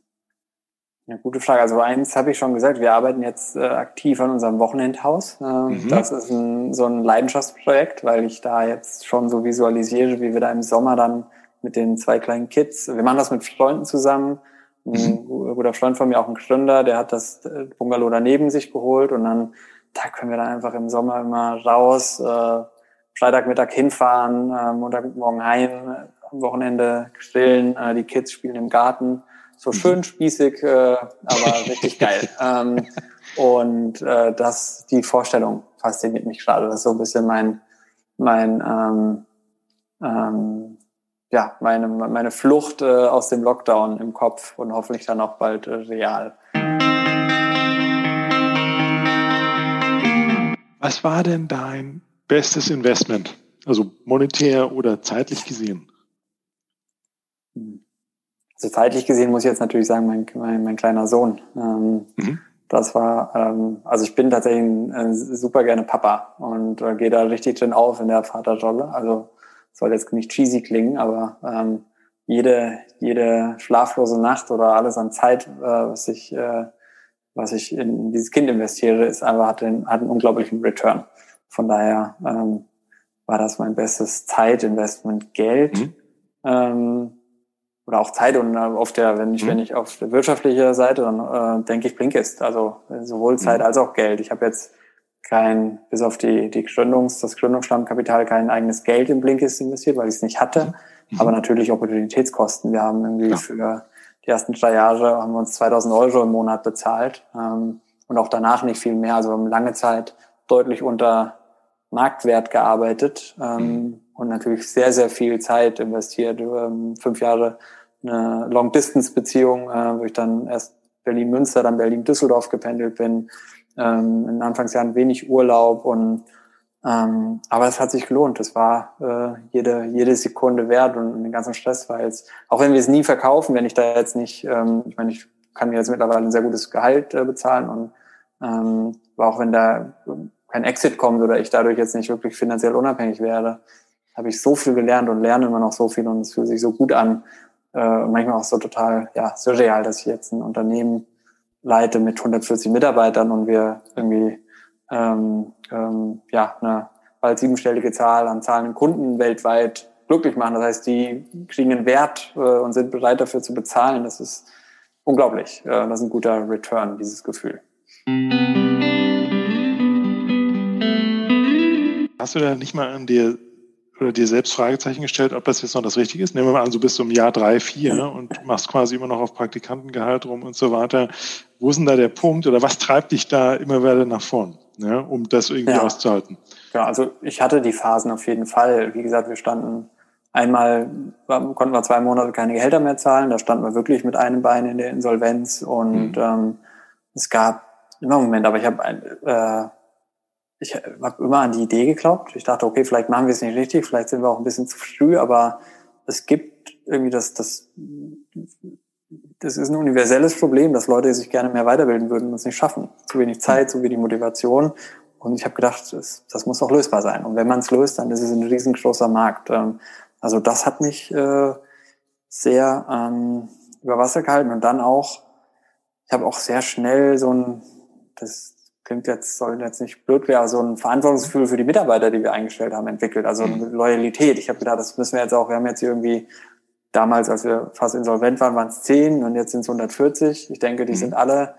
[SPEAKER 2] ja, gute Frage. Also eins habe ich schon gesagt, wir arbeiten jetzt äh, aktiv an unserem Wochenendhaus. Äh, mhm. Das ist ein, so ein Leidenschaftsprojekt, weil ich da jetzt schon so visualisiere, wie wir da im Sommer dann mit den zwei kleinen Kids, wir machen das mit Freunden zusammen. Ein mhm. guter Freund von mir, auch ein Gründer, der hat das äh, Bungalow daneben sich geholt und dann, da können wir dann einfach im Sommer immer raus, äh, Freitagmittag hinfahren, äh, Montagmorgen heim, am Wochenende grillen, äh, die Kids spielen im Garten so mhm. schön spießig, äh, aber *laughs* richtig geil. Ähm, und äh, das, die Vorstellung fasziniert mich gerade. Das ist so ein bisschen mein, mein, ähm, ähm, ja, meine, meine Flucht äh, aus dem Lockdown im Kopf und hoffentlich dann auch bald äh, real.
[SPEAKER 1] Was war denn dein bestes Investment? Also monetär oder zeitlich gesehen?
[SPEAKER 2] Also zeitlich gesehen muss ich jetzt natürlich sagen, mein, mein, mein kleiner Sohn. Ähm, mhm. Das war, ähm, also ich bin tatsächlich ein, ein super gerne Papa und äh, gehe da richtig drin auf in der Vaterrolle. Also soll jetzt nicht cheesy klingen, aber ähm, jede, jede schlaflose Nacht oder alles an Zeit, äh, was ich, äh, was ich in dieses Kind investiere, ist einfach, hat, einen, hat einen unglaublichen Return. Von daher ähm, war das mein bestes Zeitinvestment Geld. Mhm. Ähm, oder auch Zeit und äh, auf der, wenn ich, mhm. wenn ich auf der wirtschaftlichen Seite, dann äh, denke ich Blinkist. Also sowohl Zeit mhm. als auch Geld. Ich habe jetzt kein, bis auf die, die Gründungs, das Gründungsstammkapital kein eigenes Geld in Blinkist investiert, weil ich es nicht hatte. Mhm. Aber natürlich Opportunitätskosten. Wir haben irgendwie ja. für die ersten drei Jahre haben wir uns 2000 Euro im Monat bezahlt. Ähm, und auch danach nicht viel mehr. Also wir haben lange Zeit deutlich unter Marktwert gearbeitet. Ähm, mhm. und natürlich sehr, sehr viel Zeit investiert. Ähm, fünf Jahre eine Long-Distance-Beziehung, äh, wo ich dann erst Berlin-Münster, dann Berlin-Düsseldorf gependelt bin ähm, in Anfangsjahren wenig Urlaub und ähm, aber es hat sich gelohnt. Es war äh, jede, jede Sekunde wert und den ganzen Stress, weil es, auch wenn wir es nie verkaufen, wenn ich da jetzt nicht, ähm, ich meine, ich kann mir jetzt mittlerweile ein sehr gutes Gehalt äh, bezahlen und ähm, aber auch wenn da kein Exit kommt oder ich dadurch jetzt nicht wirklich finanziell unabhängig werde, habe ich so viel gelernt und lerne immer noch so viel und es fühlt sich so gut an. Äh, manchmal auch so total ja, surreal, dass ich jetzt ein Unternehmen leite mit 140 Mitarbeitern und wir irgendwie ähm, ähm, ja eine bald siebenstellige Zahl an zahlenden Kunden weltweit glücklich machen. Das heißt, die kriegen einen Wert äh, und sind bereit dafür zu bezahlen. Das ist unglaublich. Äh, das ist ein guter Return, dieses Gefühl.
[SPEAKER 1] Hast du da nicht mal an dir oder dir selbst Fragezeichen gestellt, ob das jetzt noch das Richtige ist? Nehmen wir mal an, du bist so im Jahr drei, vier und machst quasi immer noch auf Praktikantengehalt rum und so weiter. Wo ist denn da der Punkt oder was treibt dich da immer weiter nach vorn, ja, um das irgendwie ja. auszuhalten?
[SPEAKER 2] Ja, also ich hatte die Phasen auf jeden Fall. Wie gesagt, wir standen einmal, konnten wir zwei Monate keine Gehälter mehr zahlen. Da standen wir wirklich mit einem Bein in der Insolvenz und mhm. ähm, es gab immer einen Moment, aber ich habe äh, ich habe immer an die Idee geglaubt. Ich dachte, okay, vielleicht machen wir es nicht richtig, vielleicht sind wir auch ein bisschen zu früh, aber es gibt irgendwie das, das, das ist ein universelles Problem, dass Leute sich gerne mehr weiterbilden würden und es nicht schaffen. Zu wenig Zeit, zu wenig Motivation. Und ich habe gedacht, das, das muss auch lösbar sein. Und wenn man es löst, dann ist es ein riesengroßer Markt. Ähm, also das hat mich äh, sehr ähm, über Wasser gehalten und dann auch, ich habe auch sehr schnell so ein, das, klingt jetzt, soll jetzt nicht blöd werden, so ein Verantwortungsgefühl für die Mitarbeiter, die wir eingestellt haben, entwickelt. Also eine mhm. Loyalität. Ich habe gedacht, das müssen wir jetzt auch, wir haben jetzt hier irgendwie, damals, als wir fast insolvent waren, waren es zehn und jetzt sind es 140. Ich denke, die mhm. sind alle,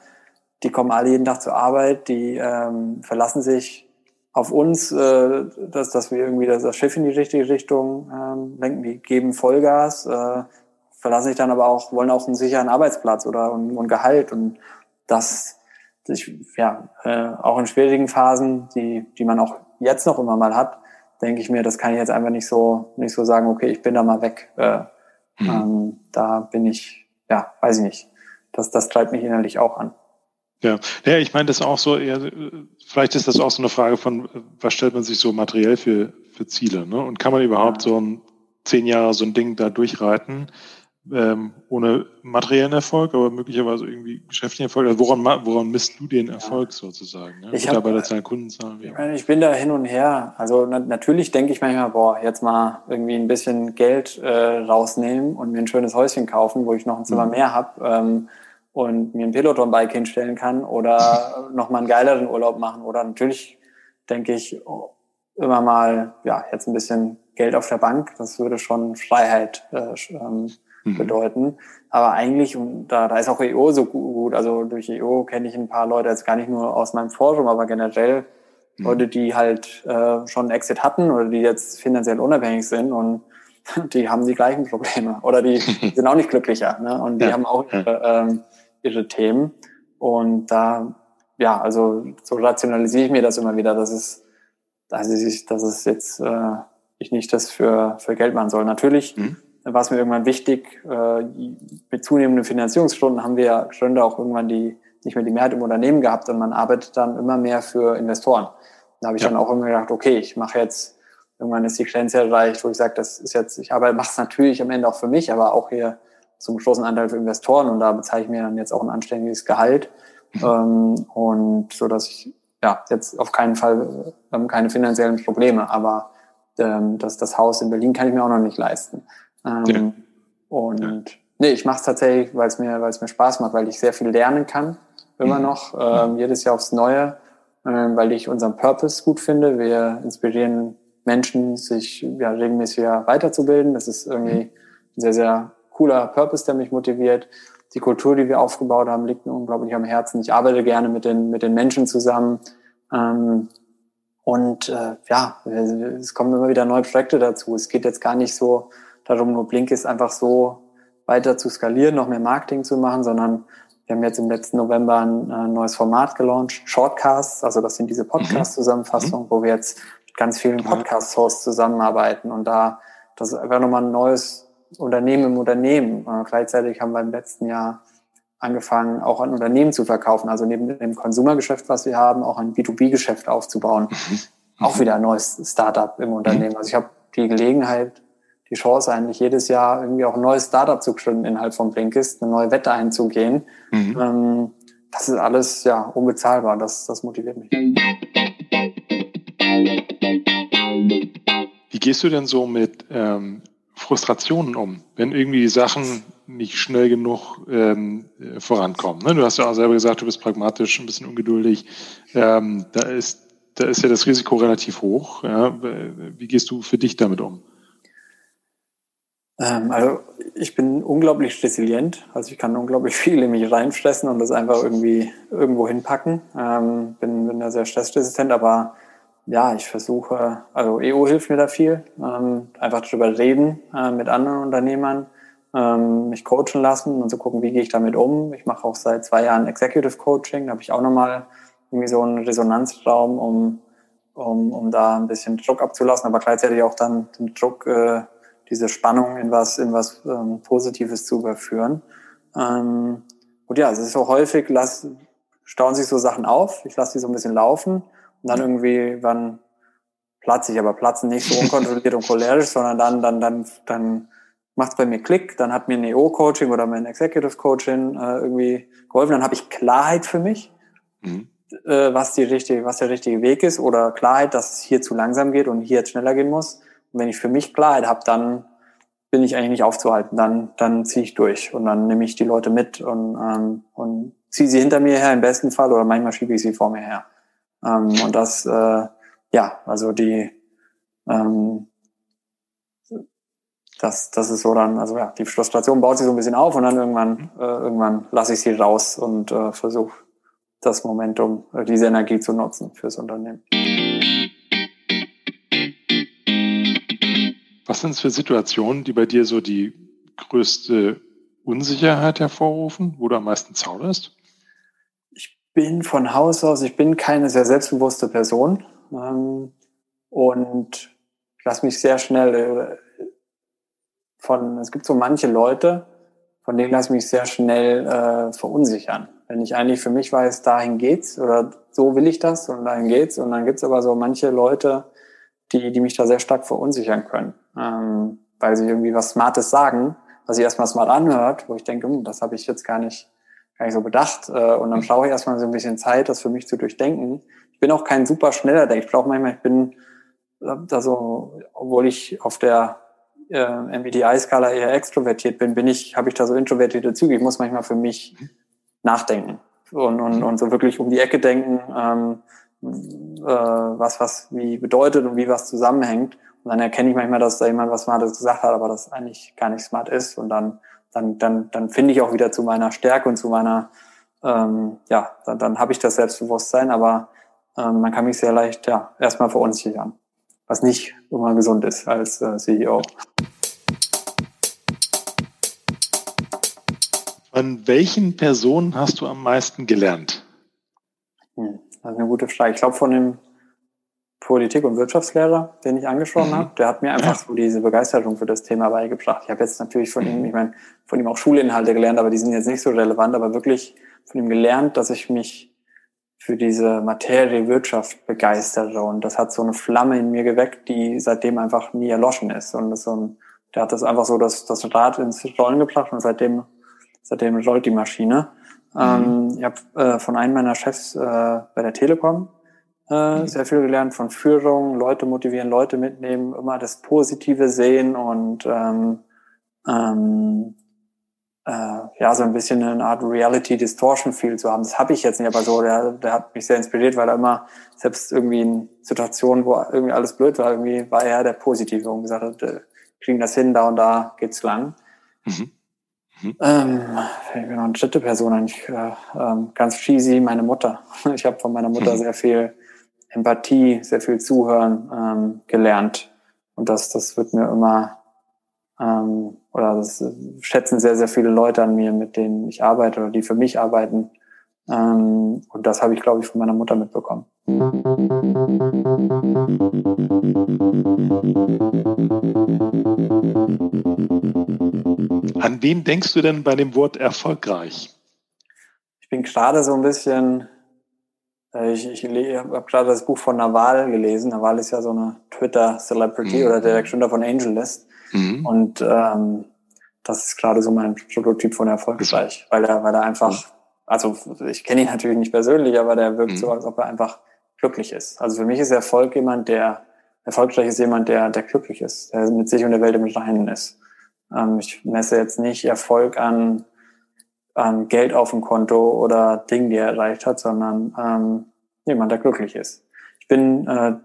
[SPEAKER 2] die kommen alle jeden Tag zur Arbeit, die ähm, verlassen sich auf uns, äh, dass, dass wir irgendwie das, das Schiff in die richtige Richtung ähm, lenken, die geben Vollgas, äh, verlassen sich dann aber auch, wollen auch einen sicheren Arbeitsplatz oder und, und Gehalt und das sich, ja, äh, auch in schwierigen Phasen, die, die man auch jetzt noch immer mal hat, denke ich mir, das kann ich jetzt einfach nicht so, nicht so sagen, okay, ich bin da mal weg. Äh, mhm. ähm, da bin ich, ja, weiß ich nicht. Das, das treibt mich innerlich auch an.
[SPEAKER 1] Ja, ja ich meine das auch so eher, vielleicht ist das auch so eine Frage von, was stellt man sich so materiell für, für Ziele, ne? Und kann man überhaupt ja. so ein zehn Jahre so ein Ding da durchreiten? Ähm, ohne materiellen Erfolg, aber möglicherweise irgendwie geschäftlichen Erfolg. Also woran, woran misst du den Erfolg ja. sozusagen? Ne?
[SPEAKER 2] Ich Mitarbeiterzahlen, Kundenzahlen? Meine, ich bin da hin und her. Also na, natürlich denke ich manchmal, boah, jetzt mal irgendwie ein bisschen Geld äh, rausnehmen und mir ein schönes Häuschen kaufen, wo ich noch ein Zimmer mhm. mehr habe ähm, und mir ein Peloton-Bike hinstellen kann oder *laughs* noch mal einen geileren Urlaub machen. Oder natürlich denke ich oh, immer mal, ja, jetzt ein bisschen Geld auf der Bank. Das würde schon Freiheit äh, ähm, mhm. bedeuten. Aber eigentlich, und da, da ist auch EO so gut, also durch EO kenne ich ein paar Leute, jetzt gar nicht nur aus meinem Forum, aber generell mhm. Leute, die halt äh, schon Exit hatten oder die jetzt finanziell unabhängig sind und *laughs* die haben die gleichen Probleme oder die *laughs* sind auch nicht glücklicher ne? und die ja. haben auch ihre, ähm, ihre Themen. Und da, ja, also so rationalisiere ich mir das immer wieder, dass es, dass ich, dass es jetzt äh, ich nicht das für, für Geld machen soll. Natürlich mhm war es mir irgendwann wichtig, äh, mit zunehmenden Finanzierungsstunden haben wir ja Gründer auch irgendwann die nicht mehr die Mehrheit im Unternehmen gehabt und man arbeitet dann immer mehr für Investoren. Da habe ich ja. dann auch immer gedacht, okay, ich mache jetzt, irgendwann ist die Grenze erreicht, wo ich sage, das ist jetzt, ich arbeite, mache es natürlich am Ende auch für mich, aber auch hier zum großen Anteil für Investoren und da bezahle ich mir dann jetzt auch ein anständiges Gehalt. Mhm. Ähm, und so dass ich ja jetzt auf keinen Fall ähm, keine finanziellen Probleme, aber ähm, das, das Haus in Berlin kann ich mir auch noch nicht leisten. Ähm, ja. Und ja. nee, ich mache es tatsächlich, weil es mir, weil es mir Spaß macht, weil ich sehr viel lernen kann, immer mhm. noch, ähm, jedes Jahr aufs Neue, ähm, weil ich unseren Purpose gut finde. Wir inspirieren Menschen, sich ja, regelmäßig weiterzubilden. Das ist irgendwie ein sehr, sehr cooler Purpose, der mich motiviert. Die Kultur, die wir aufgebaut haben, liegt mir unglaublich am Herzen. Ich arbeite gerne mit den, mit den Menschen zusammen. Ähm, und äh, ja, es kommen immer wieder neue Projekte dazu. Es geht jetzt gar nicht so darum, nur Blinkist einfach so weiter zu skalieren, noch mehr Marketing zu machen, sondern wir haben jetzt im letzten November ein, ein neues Format gelauncht, Shortcasts, also das sind diese mhm. Podcast-Zusammenfassungen, mhm. wo wir jetzt mit ganz vielen Podcast-Hosts zusammenarbeiten und da das ist einfach nochmal ein neues Unternehmen im Unternehmen. Äh, gleichzeitig haben wir im letzten Jahr angefangen, auch an Unternehmen zu verkaufen, also neben dem Konsumergeschäft, was wir haben, auch ein B2B-Geschäft aufzubauen. Mhm. Auch wieder ein neues Startup im Unternehmen. Also ich habe die Gelegenheit, die Chance eigentlich jedes Jahr irgendwie auch ein neues Startup zu gründen innerhalb von Blinkist, eine neue Wette einzugehen. Mhm. Ähm, das ist alles ja unbezahlbar. Das, das motiviert mich.
[SPEAKER 1] Wie gehst du denn so mit ähm, Frustrationen um, wenn irgendwie die Sachen nicht schnell genug ähm, vorankommen? Ne? Du hast ja auch selber gesagt, du bist pragmatisch, ein bisschen ungeduldig. Ähm, da ist da ist ja das Risiko relativ hoch. Ja? Wie gehst du für dich damit um?
[SPEAKER 2] Ähm, also ich bin unglaublich resilient. Also ich kann unglaublich viel in mich reinfressen und das einfach irgendwie irgendwo hinpacken. Ähm, bin, bin da sehr stressresistent, aber ja, ich versuche, also EU hilft mir da viel. Ähm, einfach drüber reden äh, mit anderen Unternehmern, ähm, mich coachen lassen und so gucken, wie gehe ich damit um. Ich mache auch seit zwei Jahren Executive Coaching. Da habe ich auch nochmal irgendwie so einen Resonanzraum, um, um, um da ein bisschen Druck abzulassen, aber gleichzeitig auch dann den Druck äh, diese Spannung in was, in was ähm, Positives zu überführen. Ähm, und ja, es ist so häufig, lass, stauen sich so Sachen auf, ich lasse die so ein bisschen laufen und dann irgendwie, wann platze ich, aber platzen nicht so *laughs* unkontrolliert und cholerisch, sondern dann, dann, dann, dann macht es bei mir Klick, dann hat mir ein EO-Coaching oder mein Executive Coaching äh, irgendwie geholfen, dann habe ich Klarheit für mich, mhm. äh, was die richtige, was der richtige Weg ist oder Klarheit, dass es hier zu langsam geht und hier jetzt schneller gehen muss wenn ich für mich Klarheit habe, dann bin ich eigentlich nicht aufzuhalten. Dann, dann ziehe ich durch und dann nehme ich die Leute mit und, ähm, und ziehe sie hinter mir her im besten Fall oder manchmal schiebe ich sie vor mir her. Ähm, und das, äh, ja, also die, ähm, das, das ist so dann, also ja, die Frustration baut sich so ein bisschen auf und dann irgendwann, äh, irgendwann lasse ich sie raus und äh, versuche das Momentum, äh, diese Energie zu nutzen fürs Unternehmen.
[SPEAKER 1] Was sind es für Situationen, die bei dir so die größte Unsicherheit hervorrufen, wo du am meisten zauderst?
[SPEAKER 2] Ich bin von Haus aus, ich bin keine sehr selbstbewusste Person ähm, und lasse mich sehr schnell äh, von, es gibt so manche Leute, von denen lasse ich mich sehr schnell äh, verunsichern. Wenn ich eigentlich für mich weiß, dahin geht's oder so will ich das und dahin geht's und dann gibt's aber so manche Leute, die, die mich da sehr stark verunsichern können, ähm, weil sie irgendwie was Smartes sagen, was sich erstmal smart anhört, wo ich denke, hm, das habe ich jetzt gar nicht, gar nicht so bedacht. Äh, und dann brauche ich erstmal so ein bisschen Zeit, das für mich zu durchdenken. Ich bin auch kein super schneller Denker. Ich brauche manchmal, ich bin äh, da so, obwohl ich auf der äh, MBTI-Skala eher extrovertiert bin, bin ich, habe ich da so introvertierte Züge. Ich muss manchmal für mich nachdenken und, und, und so wirklich um die Ecke denken. Ähm, äh, was was wie bedeutet und wie was zusammenhängt. Und dann erkenne ich manchmal, dass da jemand was Smartes gesagt hat, aber das eigentlich gar nicht smart ist. Und dann, dann, dann, dann finde ich auch wieder zu meiner Stärke und zu meiner, ähm, ja, dann, dann habe ich das Selbstbewusstsein, aber ähm, man kann mich sehr leicht ja erstmal verunsichern, was nicht immer gesund ist als äh, CEO.
[SPEAKER 1] Von welchen Personen hast du am meisten gelernt?
[SPEAKER 2] Hm. Das ist eine gute Frage. Ich glaube, von dem Politik- und Wirtschaftslehrer, den ich angesprochen mhm. habe, der hat mir einfach so diese Begeisterung für das Thema beigebracht. Ich habe jetzt natürlich von ihm, mhm. ich meine, von ihm auch Schulinhalte gelernt, aber die sind jetzt nicht so relevant, aber wirklich von ihm gelernt, dass ich mich für diese Materie Wirtschaft begeisterte und das hat so eine Flamme in mir geweckt, die seitdem einfach nie erloschen ist und so ein, der hat das einfach so das, das Rad ins Rollen gebracht und seitdem seitdem rollt die Maschine. Mhm. Ähm, ich habe äh, von einem meiner Chefs äh, bei der Telekom äh, mhm. sehr viel gelernt von Führung, Leute motivieren, Leute mitnehmen, immer das Positive sehen und ähm, ähm, äh, ja, so ein bisschen eine Art Reality Distortion Feel zu haben. Das habe ich jetzt nicht, aber so, der, der hat mich sehr inspiriert, weil er immer, selbst irgendwie in Situationen, wo irgendwie alles blöd war, irgendwie war er der Positive und gesagt hat, äh, kriegen das hin, da und da geht's lang. Mhm. Mhm. Ähm, ich bin noch eine dritte Person eigentlich äh, ähm, ganz cheesy, meine Mutter. *laughs* Ich habe von meiner Mutter mhm. *laughs* sehr viel Empathie, sehr viel Zuhören ähm, gelernt. Und das, das wird mir immer ähm, oder das schätzen sehr, sehr viele Leute an mir, mit denen ich arbeite oder die für mich arbeiten. Ähm, und das habe ich, glaube ich, von meiner Mutter mitbekommen. *laughs*
[SPEAKER 1] An wen denkst du denn bei dem Wort erfolgreich?
[SPEAKER 2] Ich bin gerade so ein bisschen, äh, ich, ich habe gerade das Buch von Naval gelesen. Naval ist ja so eine Twitter-Celebrity mhm. oder der Gründer von AngelList. Mhm. Und ähm, das ist gerade so mein Prototyp von erfolgreich, weil er, weil er einfach, also ich kenne ihn natürlich nicht persönlich, aber der wirkt mhm. so, als ob er einfach glücklich ist. Also für mich ist Erfolg jemand, der erfolgreich ist jemand, der, der glücklich ist, der mit sich und der Welt im Reinen ist. Ähm, ich messe jetzt nicht Erfolg an, an Geld auf dem Konto oder Dingen, die er erreicht hat, sondern ähm, jemand, der glücklich ist. Ich bin äh,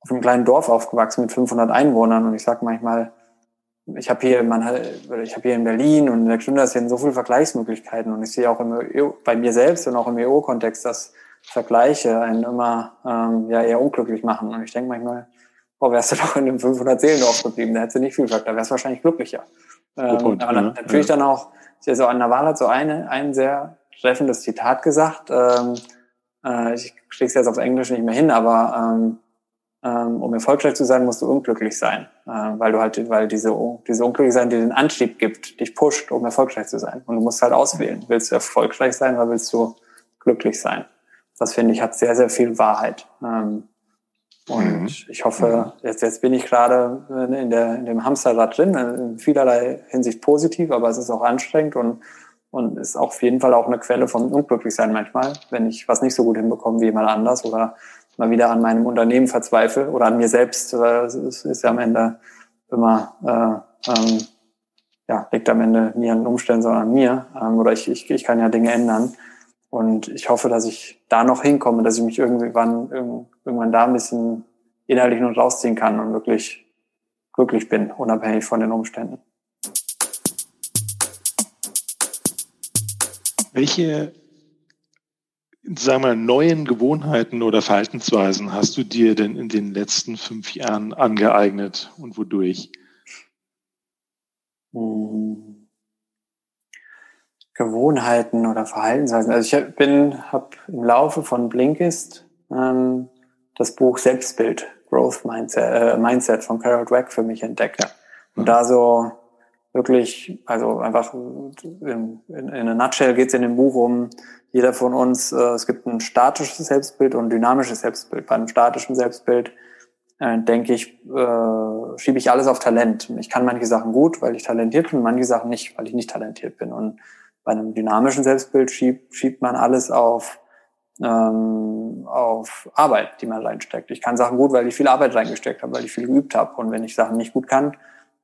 [SPEAKER 2] auf einem kleinen Dorf aufgewachsen mit 500 Einwohnern und ich sage manchmal, ich habe hier, man, ich habe hier in Berlin und in der Gründerszene so viele Vergleichsmöglichkeiten und ich sehe auch im, bei mir selbst und auch im EO-Kontext, dass Vergleiche einen immer ähm, ja eher unglücklich machen. Und ich denke manchmal, oh, wärst du doch in dem 500 Seelendorf geblieben, da hättest du nicht viel gesagt, da wärst du wahrscheinlich glücklicher. Ähm, Punkt, aber ja, natürlich ja. dann auch, also an Naval hat so eine, ein sehr treffendes Zitat gesagt, ähm, äh, ich kriege es jetzt auf Englisch nicht mehr hin, aber ähm, ähm, um erfolgreich zu sein, musst du unglücklich sein, äh, weil du halt, weil diese, diese Unglücklichsein dir den Antrieb gibt, dich pusht, um erfolgreich zu sein. Und du musst halt auswählen. Willst du erfolgreich sein oder willst du glücklich sein? Das finde ich hat sehr, sehr viel Wahrheit. Ähm, und mhm. ich hoffe, jetzt, jetzt bin ich gerade in, der, in dem Hamsterrad drin, in vielerlei Hinsicht positiv, aber es ist auch anstrengend und, und ist auf jeden Fall auch eine Quelle von Unglücklichsein manchmal, wenn ich was nicht so gut hinbekomme wie jemand anders oder mal wieder an meinem Unternehmen verzweifle oder an mir selbst. Es ist ja am Ende immer, äh, ähm, ja, liegt am Ende nie an den Umständen, sondern an mir. Ähm, oder ich, ich, ich kann ja Dinge ändern. Und ich hoffe, dass ich da noch hinkomme, dass ich mich irgendwann, irgendwann da ein bisschen innerlich noch rausziehen kann und wirklich glücklich bin, unabhängig von den Umständen.
[SPEAKER 1] Welche sagen wir, neuen Gewohnheiten oder Verhaltensweisen hast du dir denn in den letzten fünf Jahren angeeignet und wodurch?
[SPEAKER 2] Hm. Gewohnheiten oder Verhaltensweisen. Also ich bin, habe im Laufe von Blinkist ähm, das Buch Selbstbild, Growth Mindset, äh, Mindset von Carol Dweck für mich entdeckt. Ja. Und mhm. da so wirklich, also einfach in, in, in a nutshell geht es in dem Buch um jeder von uns, äh, es gibt ein statisches Selbstbild und ein dynamisches Selbstbild. Bei einem statischen Selbstbild äh, denke ich, äh, schiebe ich alles auf Talent. Ich kann manche Sachen gut, weil ich talentiert bin, manche Sachen nicht, weil ich nicht talentiert bin. Und bei einem dynamischen Selbstbild schiebt, schiebt man alles auf ähm, auf Arbeit, die man reinsteckt. Ich kann Sachen gut, weil ich viel Arbeit reingesteckt habe, weil ich viel geübt habe. Und wenn ich Sachen nicht gut kann,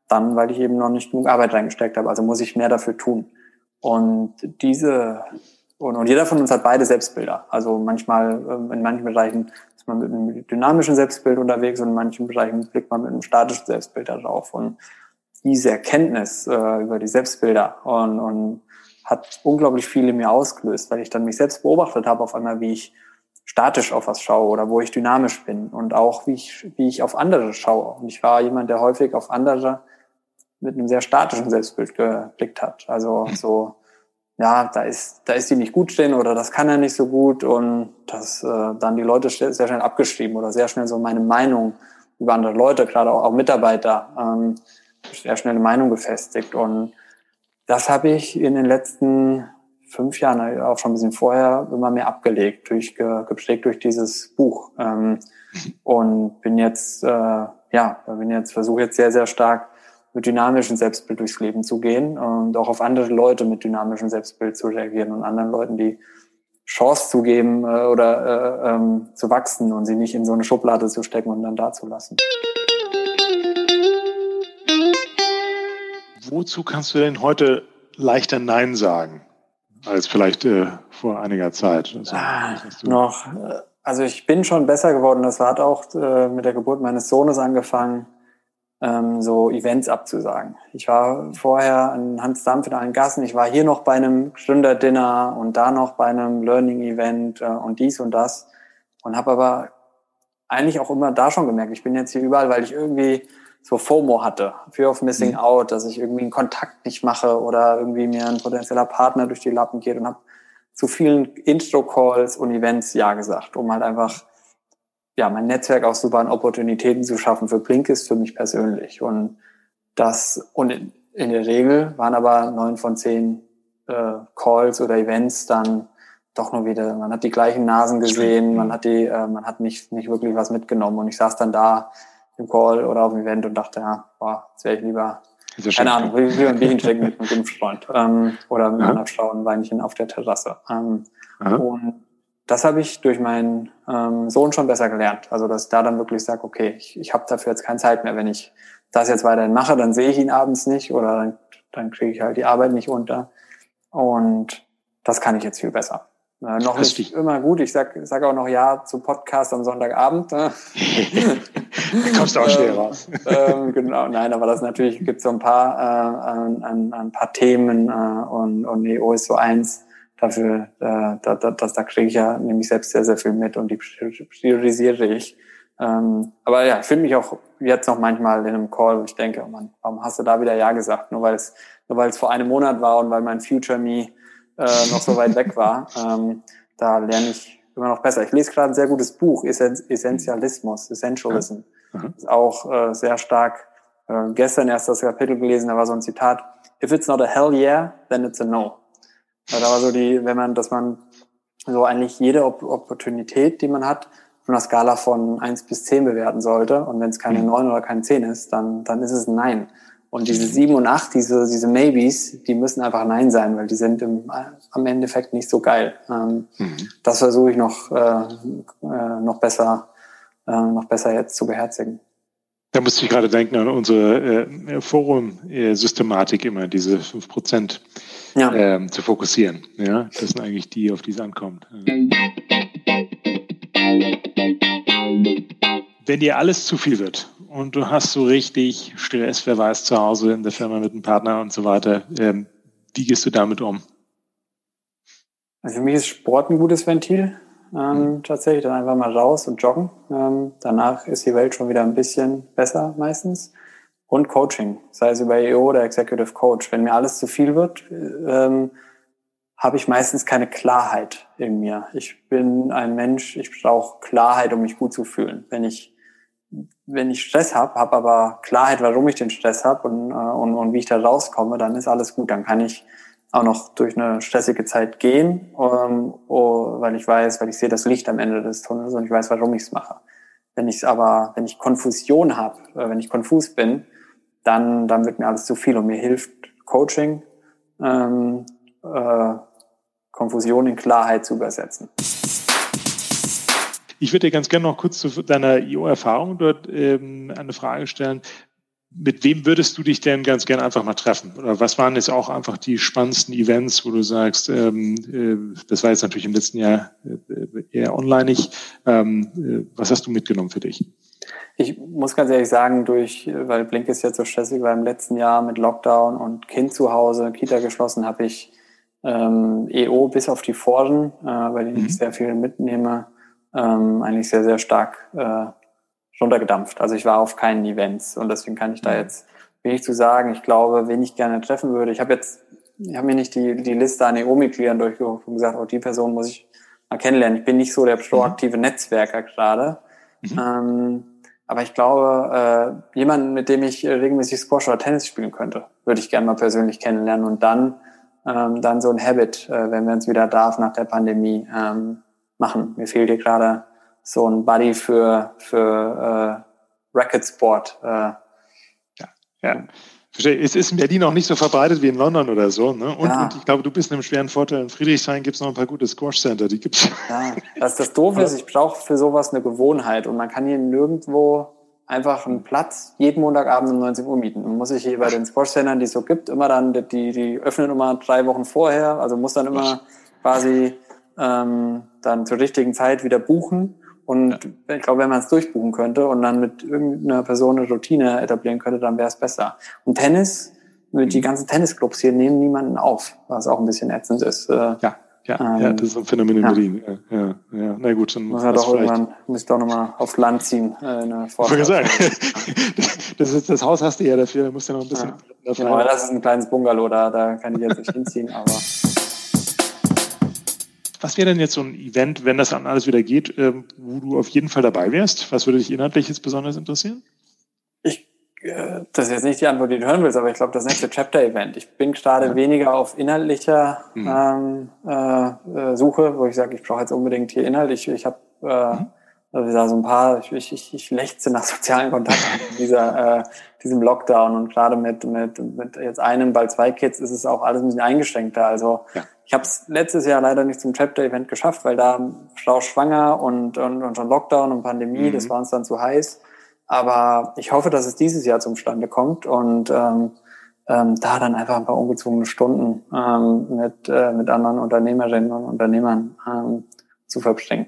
[SPEAKER 2] dann, weil ich eben noch nicht genug Arbeit reingesteckt habe. Also muss ich mehr dafür tun. Und diese und, und jeder von uns hat beide Selbstbilder. Also manchmal, ähm, in manchen Bereichen ist man mit einem dynamischen Selbstbild unterwegs und in manchen Bereichen blickt man mit einem statischen Selbstbild darauf. Und diese Erkenntnis äh, über die Selbstbilder und, und hat unglaublich viel in mir ausgelöst, weil ich dann mich selbst beobachtet habe auf einmal, wie ich statisch auf was schaue oder wo ich dynamisch bin und auch wie ich, wie ich auf andere schaue. Und ich war jemand, der häufig auf andere mit einem sehr statischen Selbstbild geblickt hat. Also so ja, da ist, da ist die nicht gut stehen oder das kann er nicht so gut und das äh, dann die Leute sehr schnell abgeschrieben oder sehr schnell so meine Meinung über andere Leute, gerade auch, auch Mitarbeiter, ähm, sehr schnell eine Meinung gefestigt und das habe ich in den letzten fünf Jahren, auch schon ein bisschen vorher, immer mehr abgelegt, durch, geprägt durch dieses Buch. Ähm, und bin jetzt, äh, ja, bin jetzt, versuche jetzt sehr, sehr stark mit dynamischem Selbstbild durchs Leben zu gehen und auch auf andere Leute mit dynamischem Selbstbild zu reagieren und anderen Leuten die Chance zu geben äh, oder äh, ähm, zu wachsen und sie nicht in so eine Schublade zu stecken und dann da zu lassen.
[SPEAKER 1] Wozu kannst du denn heute leichter Nein sagen als vielleicht äh, vor einiger Zeit?
[SPEAKER 2] Also, ah, noch, äh, also ich bin schon besser geworden. Das hat auch äh, mit der Geburt meines Sohnes angefangen, ähm, so Events abzusagen. Ich war vorher an Hans Dampf in allen Gassen. Ich war hier noch bei einem Gründerdinner und da noch bei einem Learning-Event äh, und dies und das und habe aber eigentlich auch immer da schon gemerkt, ich bin jetzt hier überall, weil ich irgendwie so FOMO hatte, Fear of Missing mhm. Out, dass ich irgendwie einen Kontakt nicht mache oder irgendwie mir ein potenzieller Partner durch die Lappen geht und habe zu vielen Intro-Calls und Events Ja gesagt, um halt einfach ja mein Netzwerk auszubauen, Opportunitäten zu schaffen für Blinkist für mich persönlich. Und das, und in, in der Regel waren aber neun von zehn äh, Calls oder Events dann doch nur wieder, man hat die gleichen Nasen gesehen, man hat die, äh, man hat nicht, nicht wirklich was mitgenommen. Und ich saß dann da im Call oder auf dem Event und dachte, ja, boah, jetzt wäre ich lieber, keine Ahnung, will, will ein Bierchen trinken mit einem guten Freund ähm, oder mit einer Frau ein Weinchen auf der Terrasse. Ähm, und das habe ich durch meinen ähm, Sohn schon besser gelernt. Also dass ich da dann wirklich sage, okay, ich, ich habe dafür jetzt keine Zeit mehr. Wenn ich das jetzt weiterhin mache, dann sehe ich ihn abends nicht oder dann, dann kriege ich halt die Arbeit nicht unter. Und das kann ich jetzt viel besser. Äh, noch nicht ich. immer gut. Ich sag, sag auch noch Ja zu Podcast am Sonntagabend. *laughs* da
[SPEAKER 1] kommst du auch *laughs* schnell ähm, raus.
[SPEAKER 2] ähm, genau, nein, aber das natürlich gibt so ein paar, äh, ein, ein paar Themen äh, und, und EO ist so eins. Dafür, äh, da, da, das, da kriege ich ja nämlich selbst sehr, sehr viel mit und die priorisiere ich. Ähm, aber ja, ich finde mich auch jetzt noch manchmal in einem Call, wo ich denke, oh Mann, warum hast du da wieder Ja gesagt? Nur weil es nur weil es vor einem Monat war und weil mein Future Me äh, noch so weit weg war. Ähm, da lerne ich immer noch besser. Ich lese gerade ein sehr gutes Buch, Essentialismus, Essentialism. Mhm. Ist auch äh, sehr stark. Äh, gestern erst das Kapitel gelesen, da war so ein Zitat, if it's not a hell yeah, then it's a no. Da war so die, wenn man, dass man so eigentlich jede Opportunität, die man hat, von einer Skala von eins bis zehn bewerten sollte. Und wenn es keine mhm. neun oder keine zehn ist, dann, dann ist es ein Nein. Und diese sieben und acht, diese, diese Maybes, die müssen einfach Nein sein, weil die sind im, am Endeffekt nicht so geil. Ähm, mhm. Das versuche ich noch, äh, äh, noch besser, äh, noch besser jetzt zu beherzigen.
[SPEAKER 1] Da musste ich gerade denken an unsere äh, Forum-Systematik immer, diese fünf Prozent ja. ähm, zu fokussieren. Ja, das sind eigentlich die, auf die es ankommt. Wenn dir alles zu viel wird und du hast so richtig Stress, wer weiß, zu Hause in der Firma mit einem Partner und so weiter. Ähm, wie gehst du damit um?
[SPEAKER 2] Also für mich ist Sport ein gutes Ventil. Ähm, mhm. Tatsächlich dann einfach mal raus und joggen. Ähm, danach ist die Welt schon wieder ein bisschen besser meistens. Und Coaching, sei es über EO oder Executive Coach. Wenn mir alles zu viel wird, ähm, habe ich meistens keine Klarheit in mir. Ich bin ein Mensch, ich brauche Klarheit, um mich gut zu fühlen. Wenn ich wenn ich Stress habe, habe aber Klarheit, warum ich den Stress habe und, äh, und, und wie ich da rauskomme, dann ist alles gut. Dann kann ich auch noch durch eine stressige Zeit gehen, um, oh, weil ich weiß, weil ich sehe das Licht am Ende des Tunnels und ich weiß, warum ich es mache. Wenn ich aber, wenn ich Konfusion habe, äh, wenn ich konfus bin, dann, dann wird mir alles zu viel und mir hilft Coaching, ähm, äh, Konfusion in Klarheit zu übersetzen.
[SPEAKER 1] Ich würde dir ganz gerne noch kurz zu deiner IO-Erfahrung dort ähm, eine Frage stellen. Mit wem würdest du dich denn ganz gerne einfach mal treffen? Oder was waren jetzt auch einfach die spannendsten Events, wo du sagst, ähm, äh, das war jetzt natürlich im letzten Jahr äh, eher online ähm, äh, was hast du mitgenommen für dich?
[SPEAKER 2] Ich muss ganz ehrlich sagen, durch, weil Blink ist jetzt so stressig war im letzten Jahr mit Lockdown und Kind zu Hause, Kita geschlossen, habe ich ähm, EO bis auf die Foren, äh, bei denen mhm. ich sehr viel mitnehme, ähm, eigentlich sehr, sehr stark äh, runtergedampft. Also ich war auf keinen Events und deswegen kann ich da mhm. jetzt wenig zu sagen. Ich glaube, wen ich gerne treffen würde. Ich habe jetzt, ich habe mir nicht die, die Liste an EU-Mitgliedern durchgeguckt und gesagt, oh, die Person muss ich mal kennenlernen. Ich bin nicht so der proaktive mhm. Netzwerker gerade. Mhm. Ähm, aber ich glaube, äh, jemanden, mit dem ich regelmäßig Squash oder Tennis spielen könnte, würde ich gerne mal persönlich kennenlernen und dann ähm, dann so ein Habit, äh, wenn wir uns wieder darf nach der Pandemie, ähm, machen. Mir fehlt hier gerade so ein Buddy für, für äh, Racket Sport. Äh, ja,
[SPEAKER 1] ja. Es ist in Berlin auch nicht so verbreitet wie in London oder so. Ne? Und, ja. und ich glaube, du bist in einem schweren Vorteil. In Friedrichshain gibt es noch ein paar gute Squash Center, die gibt's.
[SPEAKER 2] Ja, was das doof ist, ich brauche für sowas eine Gewohnheit und man kann hier nirgendwo einfach einen Platz jeden Montagabend um 19 Uhr mieten. Man muss sich hier bei den Squash Centern, die es so gibt, immer dann, die, die öffnen immer drei Wochen vorher, also muss dann immer quasi ähm, dann zur richtigen Zeit wieder buchen. Und ja. ich glaube, wenn man es durchbuchen könnte und dann mit irgendeiner Person eine Routine etablieren könnte, dann wäre es besser. Und Tennis, mhm. die ganzen Tennisclubs hier nehmen niemanden auf, was auch ein bisschen ätzend ist. Äh,
[SPEAKER 1] ja, ja, ähm, ja, das ist ein Phänomen in ja. Berlin. Ja, ja, ja, na gut,
[SPEAKER 2] dann muss man doch irgendwann, muss ich doch nochmal aufs Land ziehen. Äh, eine
[SPEAKER 1] ich sagen, *laughs* das, ist, das Haus hast du ja dafür, da musst du noch ein bisschen.
[SPEAKER 2] Ja. Genau, das ist ein kleines Bungalow, da, da kann ich jetzt nicht hinziehen, aber.
[SPEAKER 1] Was wäre denn jetzt so ein Event, wenn das an alles wieder geht, ähm, wo du auf jeden Fall dabei wärst? Was würde dich inhaltlich jetzt besonders interessieren?
[SPEAKER 2] Ich, äh, das ist jetzt nicht die Antwort, die du hören willst, aber ich glaube, das nächste Chapter-Event. Ich bin gerade ja. weniger auf inhaltlicher mhm. ähm, äh, Suche, wo ich sage, ich brauche jetzt unbedingt hier Inhalt. Ich, ich habe äh, mhm. Also so ein paar, ich, ich, ich lechze nach sozialen Kontakten *laughs* in dieser, äh, diesem Lockdown und gerade mit, mit, mit jetzt einem, bald zwei Kids ist es auch alles ein bisschen eingeschränkter. Also ja. Ich habe es letztes Jahr leider nicht zum Chapter-Event geschafft, weil da Frau schwanger und, und, und schon Lockdown und Pandemie, mhm. das war uns dann zu heiß. Aber ich hoffe, dass es dieses Jahr zustande kommt und ähm, ähm, da dann einfach ein paar ungezwungene Stunden ähm, mit, äh, mit anderen Unternehmerinnen und Unternehmern ähm, zu verbringen.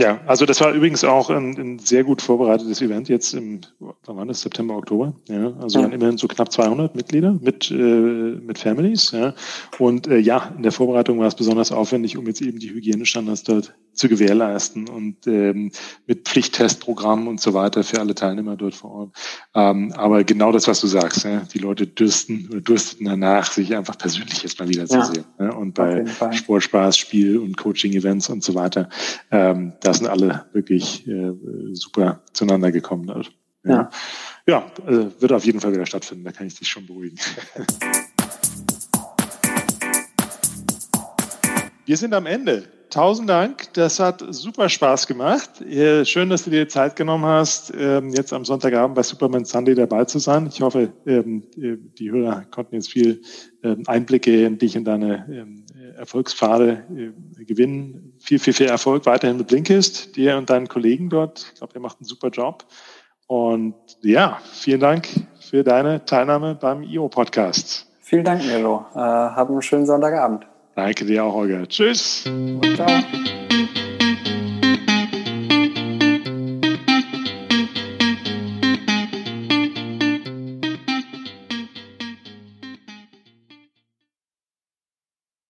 [SPEAKER 1] Ja, also das war übrigens auch ein, ein, sehr gut vorbereitetes Event jetzt im, wann war das, September, Oktober. Ja, also ja. immerhin so knapp 200 Mitglieder mit, äh, mit Families. Ja. Und äh, ja, in der Vorbereitung war es besonders aufwendig, um jetzt eben die Hygienestandards dort zu gewährleisten und ähm, mit Pflichttestprogrammen und so weiter für alle Teilnehmer dort vor Ort. Ähm, aber genau das, was du sagst, ja, die Leute dürsten oder dursteten danach, sich einfach persönlich jetzt mal wieder zu sehen. Ja. Und bei Sport, Spaß, Spiel und Coaching-Events und so weiter. Ähm, da sind alle wirklich äh, super zueinander gekommen. Dort. Ja, ja, ja äh, wird auf jeden Fall wieder stattfinden, da kann ich dich schon beruhigen. Wir sind am Ende. Tausend Dank. Das hat super Spaß gemacht. Schön, dass du dir Zeit genommen hast, ähm, jetzt am Sonntagabend bei Superman Sunday dabei zu sein. Ich hoffe, ähm, äh, die Hörer konnten jetzt viel ähm, Einblicke in dich und deine Erfolgspfade äh, gewinnen. Viel, viel, viel Erfolg weiterhin mit Blinkist, dir und deinen Kollegen dort. Ich glaube, ihr macht einen super Job. Und ja, vielen Dank für deine Teilnahme beim IO-Podcast.
[SPEAKER 2] Vielen Dank, Miro. Äh, hab einen schönen Sonntagabend.
[SPEAKER 1] Danke dir auch, Holger. Tschüss. Und ciao.